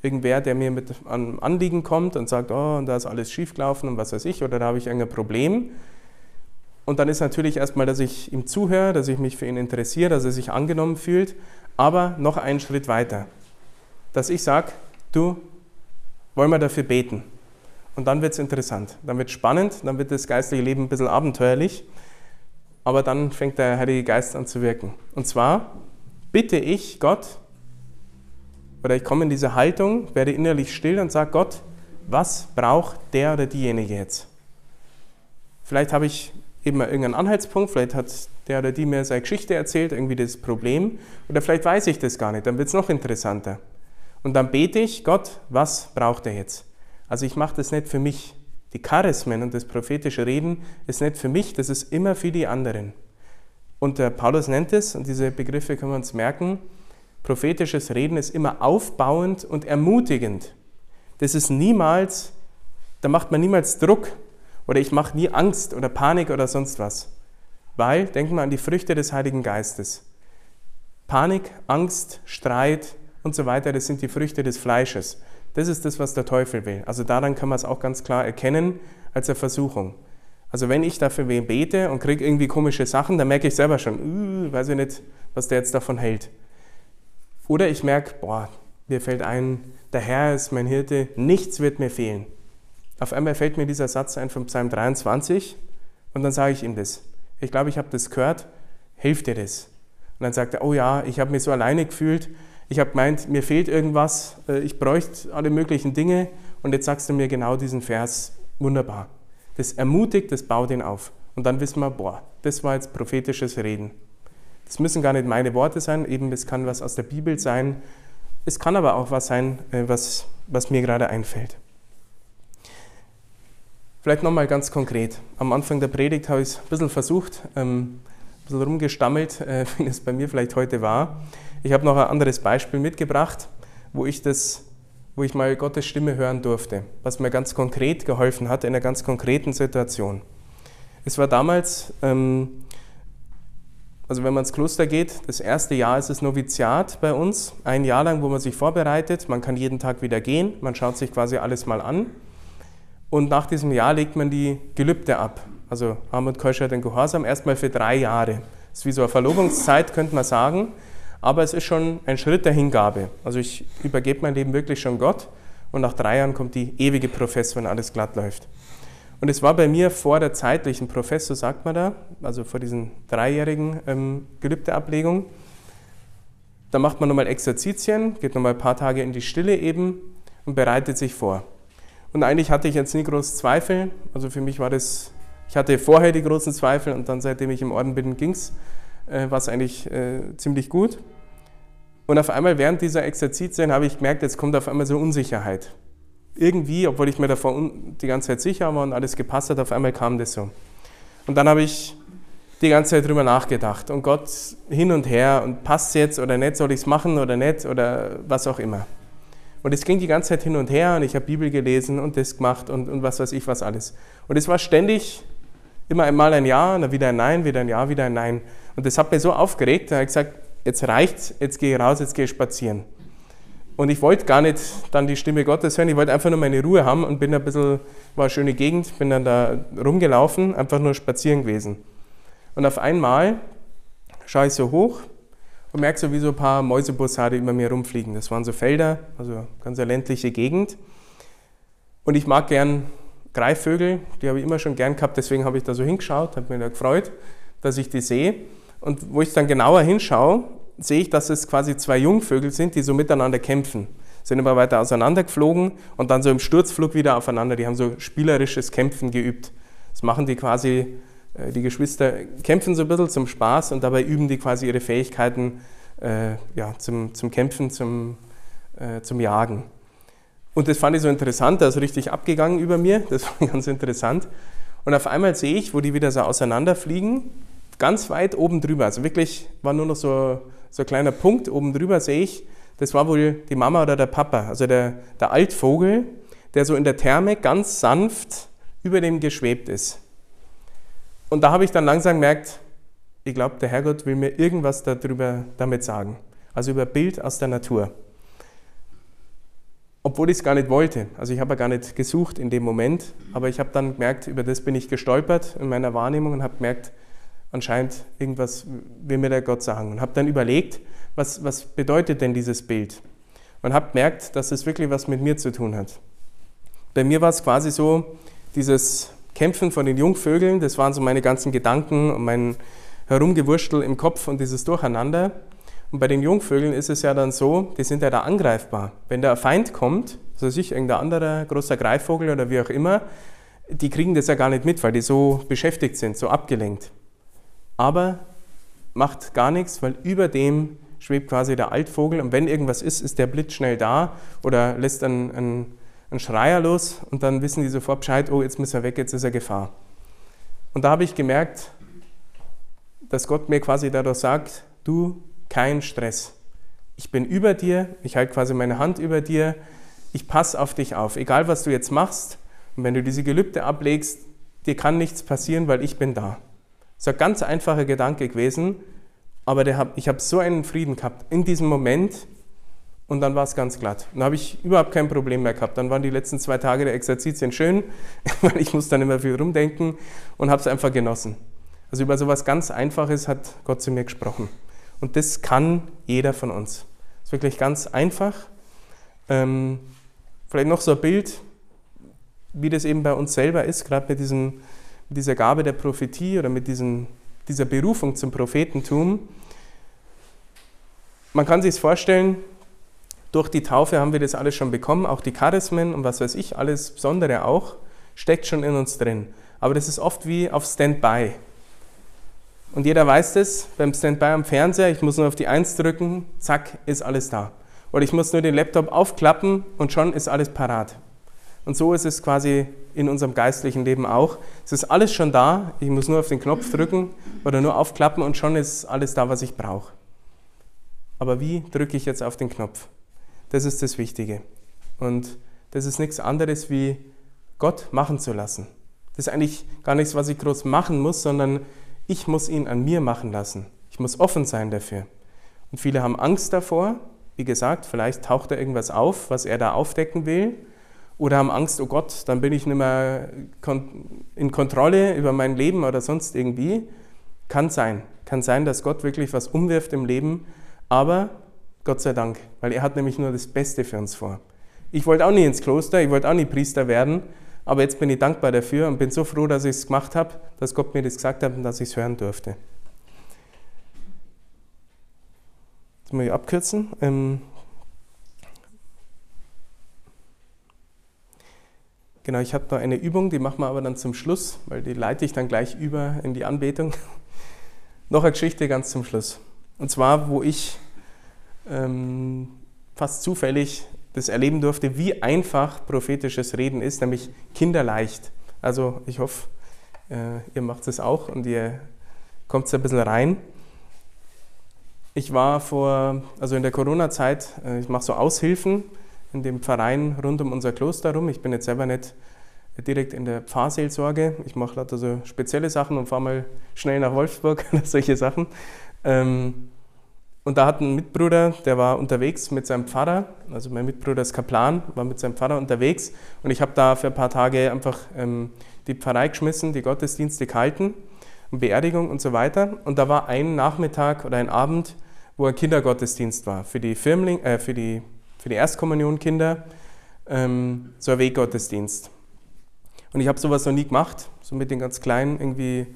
irgendwer, der mir mit einem Anliegen kommt und sagt, oh, und da ist alles schiefgelaufen und was weiß ich, oder da habe ich irgendein Problem. Und dann ist natürlich erstmal, dass ich ihm zuhöre, dass ich mich für ihn interessiere, dass er sich angenommen fühlt, aber noch einen Schritt weiter. Dass ich sage, du, wollen wir dafür beten? Und dann wird es interessant, dann wird es spannend, dann wird das geistliche Leben ein bisschen abenteuerlich, aber dann fängt der Heilige Geist an zu wirken. Und zwar bitte ich Gott, oder ich komme in diese Haltung, werde innerlich still und sage Gott, was braucht der oder diejenige jetzt? Vielleicht habe ich eben mal irgendeinen Anhaltspunkt, vielleicht hat der oder die mir seine Geschichte erzählt, irgendwie das Problem, oder vielleicht weiß ich das gar nicht, dann wird es noch interessanter. Und dann bete ich, Gott, was braucht er jetzt? Also ich mache das nicht für mich. Die Charismen und das prophetische Reden ist nicht für mich, das ist immer für die anderen. Und der Paulus nennt es, und diese Begriffe können wir uns merken, prophetisches Reden ist immer aufbauend und ermutigend. Das ist niemals, da macht man niemals Druck oder ich mache nie Angst oder Panik oder sonst was. Weil, denken wir an die Früchte des Heiligen Geistes. Panik, Angst, Streit und so weiter, das sind die Früchte des Fleisches. Das ist das, was der Teufel will. Also daran kann man es auch ganz klar erkennen als eine Versuchung. Also wenn ich dafür wen bete und kriege irgendwie komische Sachen, dann merke ich selber schon, uh, weiß ich nicht, was der jetzt davon hält. Oder ich merke, boah, mir fällt ein, der Herr ist mein Hirte, nichts wird mir fehlen. Auf einmal fällt mir dieser Satz ein von Psalm 23 und dann sage ich ihm das. Ich glaube, ich habe das gehört, hilft dir das? Und dann sagt er, oh ja, ich habe mich so alleine gefühlt, ich habe gemeint, mir fehlt irgendwas, äh, ich bräuchte alle möglichen Dinge und jetzt sagst du mir genau diesen Vers, wunderbar. Das ermutigt, das baut ihn auf. Und dann wissen wir, boah, das war jetzt prophetisches Reden. Das müssen gar nicht meine Worte sein, eben es kann was aus der Bibel sein. Es kann aber auch was sein, äh, was, was mir gerade einfällt. Vielleicht nochmal ganz konkret. Am Anfang der Predigt habe ich es ein bisschen versucht, ähm, ein bisschen rumgestammelt, äh, wie es bei mir vielleicht heute war. Ich habe noch ein anderes Beispiel mitgebracht, wo ich das wo ich mal Gottes Stimme hören durfte, was mir ganz konkret geholfen hat in einer ganz konkreten Situation. Es war damals, ähm, also wenn man ins Kloster geht, das erste Jahr ist das Noviziat bei uns, ein Jahr lang, wo man sich vorbereitet, man kann jeden Tag wieder gehen, man schaut sich quasi alles mal an und nach diesem Jahr legt man die Gelübde ab, also Armut, Keuschheit und Gehorsam, erstmal für drei Jahre. Das ist wie so eine Verlobungszeit, könnte man sagen aber es ist schon ein Schritt der Hingabe. Also ich übergebe mein Leben wirklich schon Gott und nach drei Jahren kommt die ewige Professor, wenn alles glatt läuft. Und es war bei mir vor der zeitlichen Professor, sagt man da, also vor diesen dreijährigen ähm, Gelübdeablegung. Da macht man nochmal Exerzitien, geht nochmal ein paar Tage in die Stille eben und bereitet sich vor. Und eigentlich hatte ich jetzt nie groß Zweifel. Also für mich war das, ich hatte vorher die großen Zweifel und dann seitdem ich im Orden bin, ging es, äh, war es eigentlich äh, ziemlich gut. Und auf einmal während dieser Exerzitien habe ich gemerkt, jetzt kommt auf einmal so Unsicherheit. Irgendwie, obwohl ich mir davor die ganze Zeit sicher war und alles gepasst hat, auf einmal kam das so. Und dann habe ich die ganze Zeit drüber nachgedacht und Gott hin und her und passt jetzt oder nicht, soll ich es machen oder nicht oder was auch immer. Und es ging die ganze Zeit hin und her und ich habe Bibel gelesen und das gemacht und, und was weiß ich was alles. Und es war ständig immer einmal ein Ja, dann wieder ein Nein, wieder ein Ja, wieder ein Nein. Und das hat mich so aufgeregt, da habe ich gesagt, jetzt reicht's, jetzt gehe ich raus, jetzt gehe ich spazieren. Und ich wollte gar nicht dann die Stimme Gottes hören, ich wollte einfach nur meine Ruhe haben und bin ein bisschen, war eine schöne Gegend, bin dann da rumgelaufen, einfach nur spazieren gewesen. Und auf einmal schaue ich so hoch und merke so, wie so ein paar Mäusebussarde über mir rumfliegen. Das waren so Felder, also ganz eine ländliche Gegend. Und ich mag gern Greifvögel, die habe ich immer schon gern gehabt, deswegen habe ich da so hingeschaut, habe mich da gefreut, dass ich die sehe. Und wo ich dann genauer hinschaue, sehe ich, dass es quasi zwei Jungvögel sind, die so miteinander kämpfen. Sind immer weiter auseinandergeflogen und dann so im Sturzflug wieder aufeinander. Die haben so spielerisches Kämpfen geübt. Das machen die quasi, äh, die Geschwister kämpfen so ein bisschen zum Spaß und dabei üben die quasi ihre Fähigkeiten äh, ja, zum, zum Kämpfen, zum, äh, zum Jagen. Und das fand ich so interessant, da ist richtig abgegangen über mir, das war ganz interessant. Und auf einmal sehe ich, wo die wieder so auseinanderfliegen, ganz weit oben drüber, also wirklich war nur noch so, so ein kleiner Punkt oben drüber, sehe ich, das war wohl die Mama oder der Papa, also der, der Altvogel, der so in der Therme ganz sanft über dem geschwebt ist. Und da habe ich dann langsam gemerkt, ich glaube, der Herrgott will mir irgendwas darüber damit sagen. Also über Bild aus der Natur. Obwohl ich es gar nicht wollte. Also ich habe ja gar nicht gesucht in dem Moment, aber ich habe dann gemerkt, über das bin ich gestolpert in meiner Wahrnehmung und habe gemerkt, anscheinend irgendwas will mir der Gott sagen. Und habe dann überlegt, was, was bedeutet denn dieses Bild? Und habe gemerkt, dass es wirklich was mit mir zu tun hat. Bei mir war es quasi so, dieses Kämpfen von den Jungvögeln, das waren so meine ganzen Gedanken und mein Herumgewurstel im Kopf und dieses Durcheinander. Und bei den Jungvögeln ist es ja dann so, die sind ja da angreifbar. Wenn der Feind kommt, also sich irgendein anderer großer Greifvogel oder wie auch immer, die kriegen das ja gar nicht mit, weil die so beschäftigt sind, so abgelenkt aber macht gar nichts, weil über dem schwebt quasi der Altvogel und wenn irgendwas ist, ist der Blitz schnell da oder lässt einen, einen, einen Schreier los und dann wissen die sofort Bescheid, oh, jetzt müssen wir weg, jetzt ist er Gefahr. Und da habe ich gemerkt, dass Gott mir quasi dadurch sagt, du, kein Stress. Ich bin über dir, ich halte quasi meine Hand über dir, ich passe auf dich auf, egal was du jetzt machst. Und wenn du diese Gelübde ablegst, dir kann nichts passieren, weil ich bin da. Das ist ein ganz einfacher Gedanke gewesen, aber hab, ich habe so einen Frieden gehabt in diesem Moment und dann war es ganz glatt. Dann habe ich überhaupt kein Problem mehr gehabt. Dann waren die letzten zwei Tage der Exerzitien schön, weil ich muss dann immer viel rumdenken und habe es einfach genossen. Also über so etwas ganz Einfaches hat Gott zu mir gesprochen. Und das kann jeder von uns. Das ist wirklich ganz einfach. Ähm, vielleicht noch so ein Bild, wie das eben bei uns selber ist, gerade mit, mit dieser Gabe der Prophetie oder mit diesen, dieser Berufung zum Prophetentum. Man kann sich vorstellen, durch die Taufe haben wir das alles schon bekommen, auch die Charismen und was weiß ich, alles Besondere auch, steckt schon in uns drin. Aber das ist oft wie auf Standby. Und jeder weiß das, beim Standby am Fernseher, ich muss nur auf die Eins drücken, zack, ist alles da. Oder ich muss nur den Laptop aufklappen und schon ist alles parat. Und so ist es quasi in unserem geistlichen Leben auch. Es ist alles schon da, ich muss nur auf den Knopf drücken oder nur aufklappen und schon ist alles da, was ich brauche. Aber wie drücke ich jetzt auf den Knopf? Das ist das Wichtige. Und das ist nichts anderes wie Gott machen zu lassen. Das ist eigentlich gar nichts, was ich groß machen muss, sondern ich muss ihn an mir machen lassen. Ich muss offen sein dafür. Und viele haben Angst davor. Wie gesagt, vielleicht taucht da irgendwas auf, was er da aufdecken will oder haben Angst, oh Gott, dann bin ich nicht mehr in Kontrolle über mein Leben oder sonst irgendwie. Kann sein. Kann sein, dass Gott wirklich was umwirft im Leben, aber Gott sei Dank, weil er hat nämlich nur das Beste für uns vor. Ich wollte auch nie ins Kloster, ich wollte auch nie Priester werden, aber jetzt bin ich dankbar dafür und bin so froh, dass ich es gemacht habe, dass Gott mir das gesagt hat und dass ich es hören durfte. Das muss ich abkürzen. Ähm, Genau, ich habe da eine Übung, die machen wir aber dann zum Schluss, weil die leite ich dann gleich über in die Anbetung. Noch eine Geschichte ganz zum Schluss. Und zwar, wo ich ähm, fast zufällig das erleben durfte, wie einfach prophetisches Reden ist, nämlich kinderleicht. Also ich hoffe, äh, ihr macht es auch und ihr kommt ein bisschen rein. Ich war vor, also in der Corona-Zeit, äh, ich mache so Aushilfen in dem Verein rund um unser Kloster rum. Ich bin jetzt selber nicht direkt in der Pfarrseelsorge. Ich mache lauter so spezielle Sachen und fahre mal schnell nach Wolfsburg oder solche Sachen. Ähm, und da hat ein Mitbruder, der war unterwegs mit seinem Pfarrer, also mein Mitbruder ist Kaplan, war mit seinem Pfarrer unterwegs und ich habe da für ein paar Tage einfach ähm, die Pfarrei geschmissen, die Gottesdienste gehalten, Beerdigung und so weiter. Und da war ein Nachmittag oder ein Abend, wo ein Kindergottesdienst war für die, Firmling, äh, für die für die Erstkommunionkinder ähm, so ein Weggottesdienst. Und ich habe sowas noch nie gemacht, so mit den ganz Kleinen irgendwie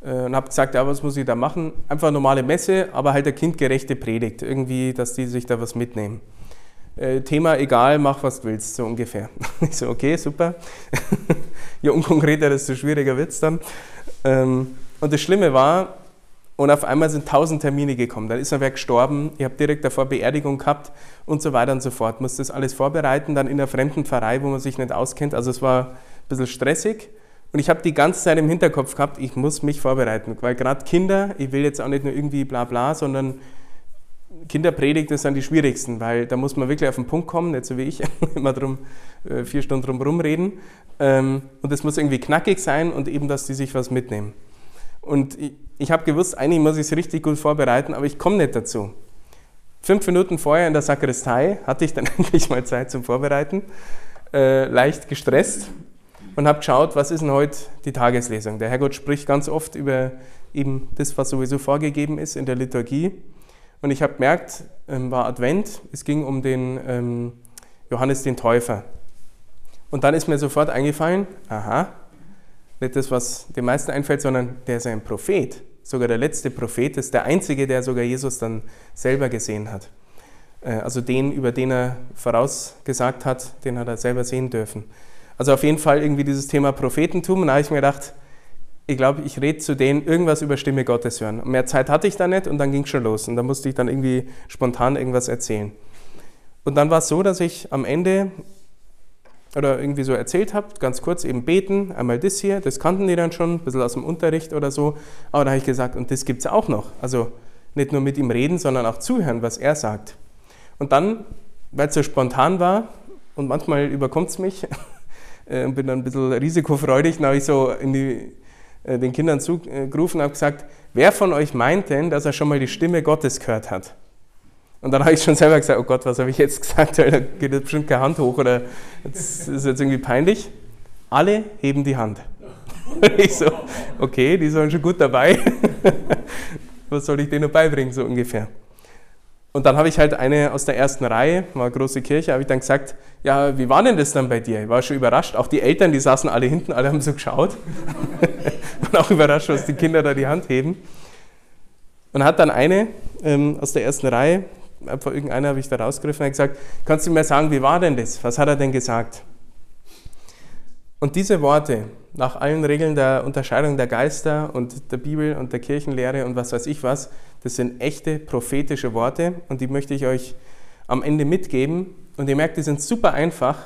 und habe gesagt, ja, was muss ich da machen? Einfach normale Messe, aber halt eine kindgerechte Predigt, irgendwie, dass die sich da was mitnehmen. Äh, Thema egal, mach was du willst, so ungefähr. Ich so, okay, super. Je unkonkreter, desto schwieriger wird es dann. Ähm, und das Schlimme war, und auf einmal sind tausend Termine gekommen. Dann ist er wer gestorben, ich habe direkt davor Beerdigung gehabt und so weiter und so fort. Muss das alles vorbereiten, dann in einer fremden Pfarrei, wo man sich nicht auskennt. Also es war ein bisschen stressig. Und ich habe die ganze Zeit im Hinterkopf gehabt, ich muss mich vorbereiten. Weil gerade Kinder, ich will jetzt auch nicht nur irgendwie bla bla, sondern Kinderpredigt sind die schwierigsten, weil da muss man wirklich auf den Punkt kommen, nicht so wie ich, immer drum, äh, vier Stunden drum rumreden. Ähm, und es muss irgendwie knackig sein und eben, dass die sich was mitnehmen. Und ich, ich habe gewusst, eigentlich muss ich es richtig gut vorbereiten, aber ich komme nicht dazu. Fünf Minuten vorher in der Sakristei hatte ich dann endlich mal Zeit zum Vorbereiten, äh, leicht gestresst und habe geschaut, was ist denn heute die Tageslesung. Der Herrgott spricht ganz oft über eben das, was sowieso vorgegeben ist in der Liturgie. Und ich habe gemerkt, ähm, war Advent, es ging um den ähm, Johannes den Täufer. Und dann ist mir sofort eingefallen, aha, nicht das, was den meisten einfällt, sondern der ist ein Prophet. Sogar der letzte Prophet ist der einzige, der sogar Jesus dann selber gesehen hat. Äh, also den, über den er vorausgesagt hat, den hat er selber sehen dürfen. Also auf jeden Fall irgendwie dieses Thema Prophetentum. Und da habe ich mir gedacht, ich glaube, ich rede zu denen irgendwas über Stimme Gottes hören. Und mehr Zeit hatte ich da nicht und dann ging es schon los. Und da musste ich dann irgendwie spontan irgendwas erzählen. Und dann war es so, dass ich am Ende oder irgendwie so erzählt habe, ganz kurz eben beten, einmal das hier, das kannten die dann schon, ein bisschen aus dem Unterricht oder so. Aber da habe ich gesagt, und das gibt es auch noch. Also nicht nur mit ihm reden, sondern auch zuhören, was er sagt. Und dann, weil es so spontan war, und manchmal überkommt es mich, äh, und bin dann ein bisschen risikofreudig, dann habe ich so in die, äh, den Kindern zugerufen und habe gesagt, wer von euch meint denn, dass er schon mal die Stimme Gottes gehört hat? Und dann habe ich schon selber gesagt, oh Gott, was habe ich jetzt gesagt? Da geht jetzt bestimmt keine Hand hoch oder das ist jetzt irgendwie peinlich. Alle heben die Hand. Und ich so, okay, die sollen schon gut dabei. Was soll ich denen noch beibringen, so ungefähr? Und dann habe ich halt eine aus der ersten Reihe, war große Kirche, habe ich dann gesagt, ja, wie war denn das dann bei dir? Ich war schon überrascht. Auch die Eltern, die saßen alle hinten, alle haben so geschaut. Waren auch überrascht, was die Kinder da die Hand heben. Und hat dann eine ähm, aus der ersten Reihe, einfach irgendeiner habe ich da rausgegriffen, hat gesagt, kannst du mir sagen, wie war denn das? Was hat er denn gesagt? Und diese Worte, nach allen Regeln der Unterscheidung der Geister und der Bibel und der Kirchenlehre und was weiß ich was, das sind echte prophetische Worte und die möchte ich euch am Ende mitgeben. Und ihr merkt, die sind super einfach,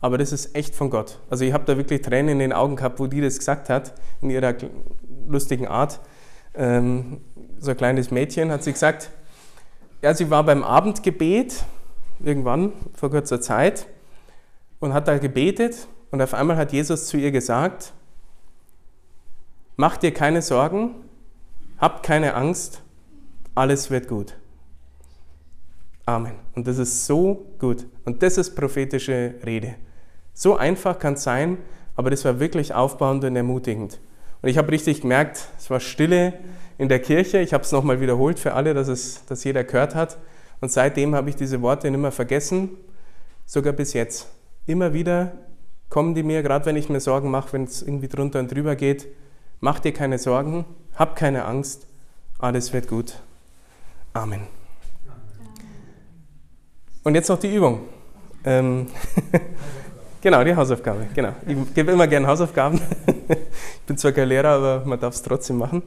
aber das ist echt von Gott. Also ich habe da wirklich Tränen in den Augen gehabt, wo die das gesagt hat, in ihrer lustigen Art. Ähm, so ein kleines Mädchen hat sie gesagt, ja, sie war beim Abendgebet, irgendwann vor kurzer Zeit, und hat da gebetet und auf einmal hat Jesus zu ihr gesagt, mach dir keine Sorgen, hab keine Angst, alles wird gut. Amen. Und das ist so gut. Und das ist prophetische Rede. So einfach kann es sein, aber das war wirklich aufbauend und ermutigend. Und ich habe richtig gemerkt, es war Stille in der Kirche. Ich habe es nochmal wiederholt für alle, dass es dass jeder gehört hat. Und seitdem habe ich diese Worte nicht mehr vergessen, sogar bis jetzt. Immer wieder kommen die mir, gerade wenn ich mir Sorgen mache, wenn es irgendwie drunter und drüber geht. Mach dir keine Sorgen, hab keine Angst, alles wird gut. Amen. Und jetzt noch die Übung. Ähm, genau, die Hausaufgabe. Genau. Ich gebe immer gerne Hausaufgaben. ich bin zwar kein Lehrer, aber man darf es trotzdem machen.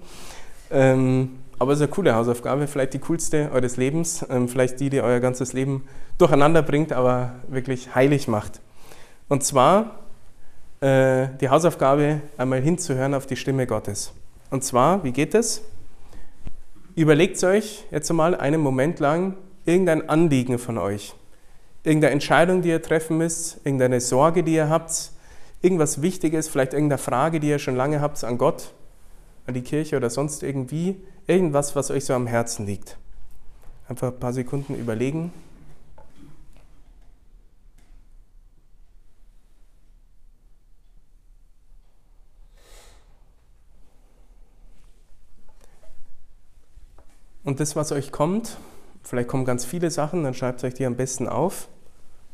Ähm, aber es ist eine coole Hausaufgabe, vielleicht die coolste eures Lebens, ähm, vielleicht die, die euer ganzes Leben durcheinander bringt, aber wirklich heilig macht. Und zwar äh, die Hausaufgabe, einmal hinzuhören auf die Stimme Gottes. Und zwar, wie geht es? Überlegt euch jetzt einmal einen Moment lang irgendein Anliegen von euch, irgendeine Entscheidung, die ihr treffen müsst, irgendeine Sorge, die ihr habt, irgendwas Wichtiges, vielleicht irgendeine Frage, die ihr schon lange habt an Gott an die Kirche oder sonst irgendwie, irgendwas, was euch so am Herzen liegt. Einfach ein paar Sekunden überlegen. Und das, was euch kommt, vielleicht kommen ganz viele Sachen, dann schreibt euch die am besten auf.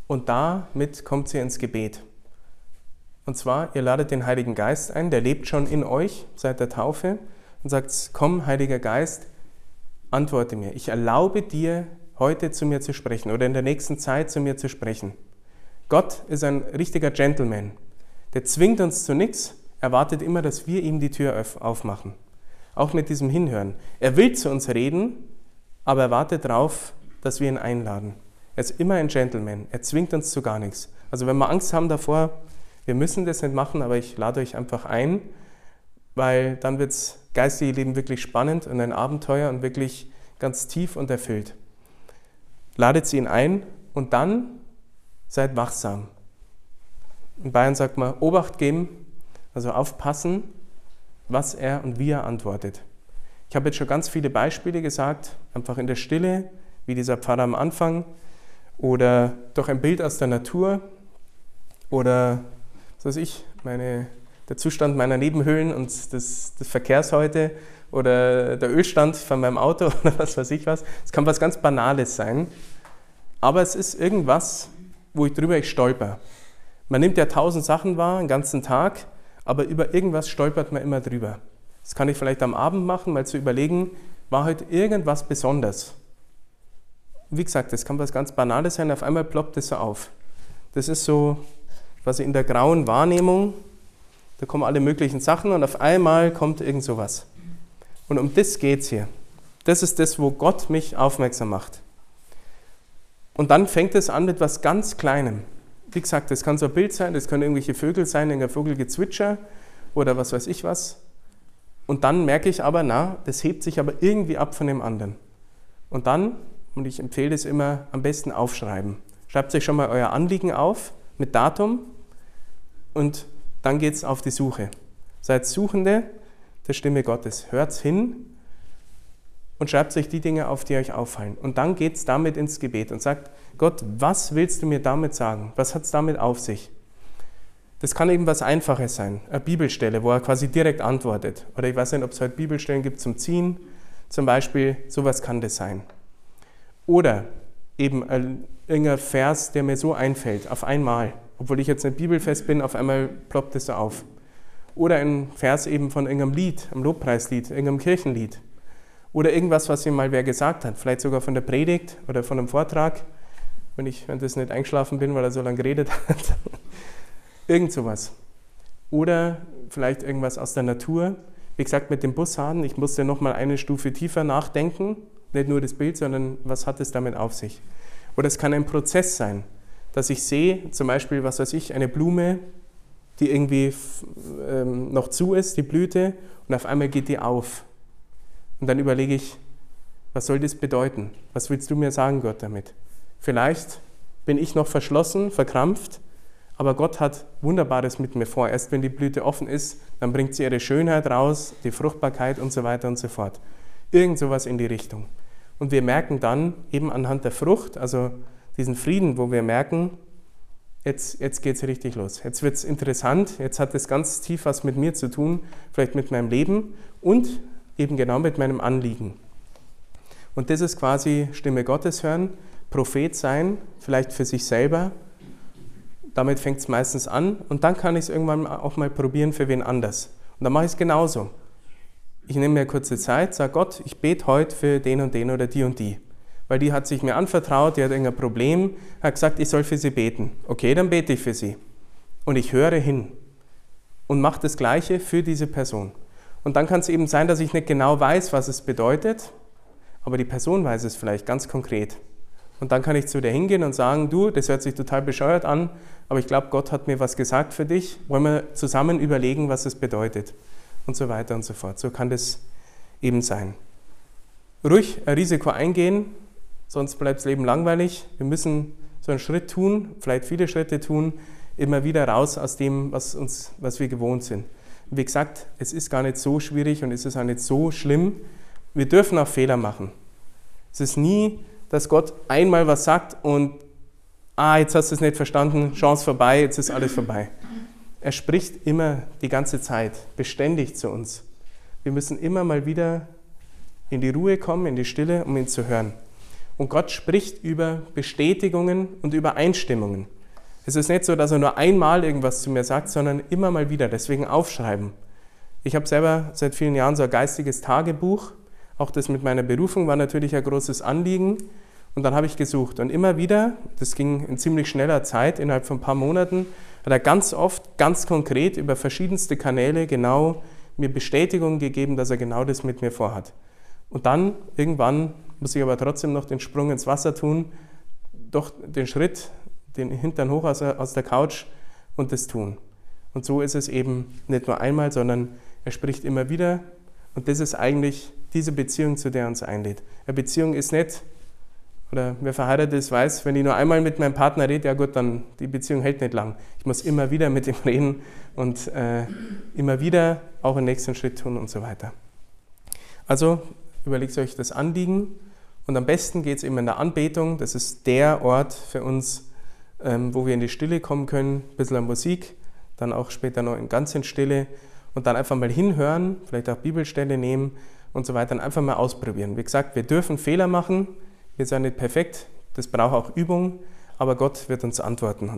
Und damit kommt ihr ins Gebet. Und zwar, ihr ladet den Heiligen Geist ein, der lebt schon in euch seit der Taufe und sagt, komm, Heiliger Geist, antworte mir. Ich erlaube dir, heute zu mir zu sprechen oder in der nächsten Zeit zu mir zu sprechen. Gott ist ein richtiger Gentleman. Der zwingt uns zu nichts, erwartet immer, dass wir ihm die Tür aufmachen. Auch mit diesem Hinhören. Er will zu uns reden, aber er wartet darauf, dass wir ihn einladen. Er ist immer ein Gentleman. Er zwingt uns zu gar nichts. Also wenn wir Angst haben davor, wir müssen das nicht machen, aber ich lade euch einfach ein, weil dann wird das geistige Leben wirklich spannend und ein Abenteuer und wirklich ganz tief und erfüllt. Ladet sie ihn ein und dann seid wachsam. In Bayern sagt man Obacht geben, also aufpassen, was er und wie er antwortet. Ich habe jetzt schon ganz viele Beispiele gesagt, einfach in der Stille, wie dieser Pfarrer am Anfang, oder durch ein Bild aus der Natur, oder was weiß ich, meine, der Zustand meiner Nebenhöhlen und des, des Verkehrs heute oder der Ölstand von meinem Auto oder was weiß ich was. Es kann was ganz Banales sein, aber es ist irgendwas, wo ich drüber ich stolper. Man nimmt ja tausend Sachen wahr, einen ganzen Tag, aber über irgendwas stolpert man immer drüber. Das kann ich vielleicht am Abend machen, mal zu überlegen, war heute irgendwas besonders? Wie gesagt, das kann was ganz Banales sein, auf einmal ploppt es so auf. Das ist so quasi in der grauen Wahrnehmung, da kommen alle möglichen Sachen und auf einmal kommt irgend sowas. Und um das geht es hier. Das ist das, wo Gott mich aufmerksam macht. Und dann fängt es an mit was ganz Kleinem. Wie gesagt, das kann so ein Bild sein, das können irgendwelche Vögel sein, irgendein Vogelgezwitscher oder was weiß ich was. Und dann merke ich aber, na, das hebt sich aber irgendwie ab von dem anderen. Und dann, und ich empfehle das immer, am besten aufschreiben. Schreibt euch schon mal euer Anliegen auf mit Datum und dann geht es auf die Suche. Seid Suchende der Stimme Gottes. Hört hin und schreibt euch die Dinge auf, die euch auffallen. Und dann geht es damit ins Gebet und sagt, Gott, was willst du mir damit sagen? Was hat es damit auf sich? Das kann eben was Einfaches sein, eine Bibelstelle, wo er quasi direkt antwortet. Oder ich weiß nicht, ob es heute Bibelstellen gibt zum Ziehen, zum Beispiel, sowas kann das sein. Oder eben ein, irgendein Vers, der mir so einfällt, auf einmal, obwohl ich jetzt nicht bibelfest bin, auf einmal ploppt es so auf. Oder ein Vers eben von irgendeinem Lied, einem Lobpreislied, irgendeinem Kirchenlied. Oder irgendwas, was ihm mal wer gesagt hat, vielleicht sogar von der Predigt oder von einem Vortrag, wenn ich wenn das nicht eingeschlafen bin, weil er so lange geredet hat. Irgend sowas. Oder vielleicht irgendwas aus der Natur. Wie gesagt, mit dem Bushahn, ich musste nochmal eine Stufe tiefer nachdenken. Nicht nur das Bild, sondern was hat es damit auf sich. Oder es kann ein Prozess sein, dass ich sehe, zum Beispiel, was weiß ich, eine Blume, die irgendwie ähm, noch zu ist, die Blüte, und auf einmal geht die auf. Und dann überlege ich, was soll das bedeuten? Was willst du mir sagen, Gott, damit? Vielleicht bin ich noch verschlossen, verkrampft, aber Gott hat Wunderbares mit mir vor. Erst wenn die Blüte offen ist, dann bringt sie ihre Schönheit raus, die Fruchtbarkeit und so weiter und so fort. Irgend sowas in die Richtung. Und wir merken dann eben anhand der Frucht, also diesen Frieden, wo wir merken, jetzt, jetzt geht es richtig los. Jetzt wird es interessant, jetzt hat es ganz tief was mit mir zu tun, vielleicht mit meinem Leben und eben genau mit meinem Anliegen. Und das ist quasi Stimme Gottes hören, Prophet sein, vielleicht für sich selber. Damit fängt es meistens an und dann kann ich es irgendwann auch mal probieren für wen anders. Und dann mache ich es genauso. Ich nehme mir kurze Zeit, sage Gott, ich bete heute für den und den oder die und die. Weil die hat sich mir anvertraut, die hat irgendein Problem, hat gesagt, ich soll für sie beten. Okay, dann bete ich für sie. Und ich höre hin und mache das Gleiche für diese Person. Und dann kann es eben sein, dass ich nicht genau weiß, was es bedeutet, aber die Person weiß es vielleicht ganz konkret. Und dann kann ich zu dir hingehen und sagen, du, das hört sich total bescheuert an, aber ich glaube, Gott hat mir was gesagt für dich. Wollen wir zusammen überlegen, was es bedeutet? Und so weiter und so fort. So kann das eben sein. Ruhig ein Risiko eingehen, sonst bleibt das Leben langweilig. Wir müssen so einen Schritt tun, vielleicht viele Schritte tun, immer wieder raus aus dem, was, uns, was wir gewohnt sind. Wie gesagt, es ist gar nicht so schwierig und es ist auch nicht so schlimm. Wir dürfen auch Fehler machen. Es ist nie, dass Gott einmal was sagt und, ah, jetzt hast du es nicht verstanden, Chance vorbei, jetzt ist alles vorbei. Er spricht immer die ganze Zeit, beständig zu uns. Wir müssen immer mal wieder in die Ruhe kommen, in die Stille, um ihn zu hören. Und Gott spricht über Bestätigungen und Übereinstimmungen. Es ist nicht so, dass er nur einmal irgendwas zu mir sagt, sondern immer mal wieder. Deswegen aufschreiben. Ich habe selber seit vielen Jahren so ein geistiges Tagebuch. Auch das mit meiner Berufung war natürlich ein großes Anliegen. Und dann habe ich gesucht. Und immer wieder, das ging in ziemlich schneller Zeit, innerhalb von ein paar Monaten, hat er ganz oft, ganz konkret über verschiedenste Kanäle genau mir Bestätigung gegeben, dass er genau das mit mir vorhat. Und dann, irgendwann, muss ich aber trotzdem noch den Sprung ins Wasser tun, doch den Schritt den Hintern hoch aus, aus der Couch und das tun. Und so ist es eben nicht nur einmal, sondern er spricht immer wieder. Und das ist eigentlich diese Beziehung, zu der er uns einlädt. Eine Beziehung ist nicht, oder wer verheiratet ist, weiß, wenn ich nur einmal mit meinem Partner rede, ja gut, dann die Beziehung hält nicht lang. Ich muss immer wieder mit ihm reden und äh, immer wieder auch einen nächsten Schritt tun und so weiter. Also überlegt euch das Anliegen und am besten geht es eben in der Anbetung. Das ist der Ort für uns, ähm, wo wir in die Stille kommen können, ein bisschen Musik, dann auch später noch in ganz in Stille und dann einfach mal hinhören, vielleicht auch Bibelstelle nehmen und so weiter, und einfach mal ausprobieren. Wie gesagt, wir dürfen Fehler machen, wir sind nicht perfekt, das braucht auch Übung, aber Gott wird uns antworten.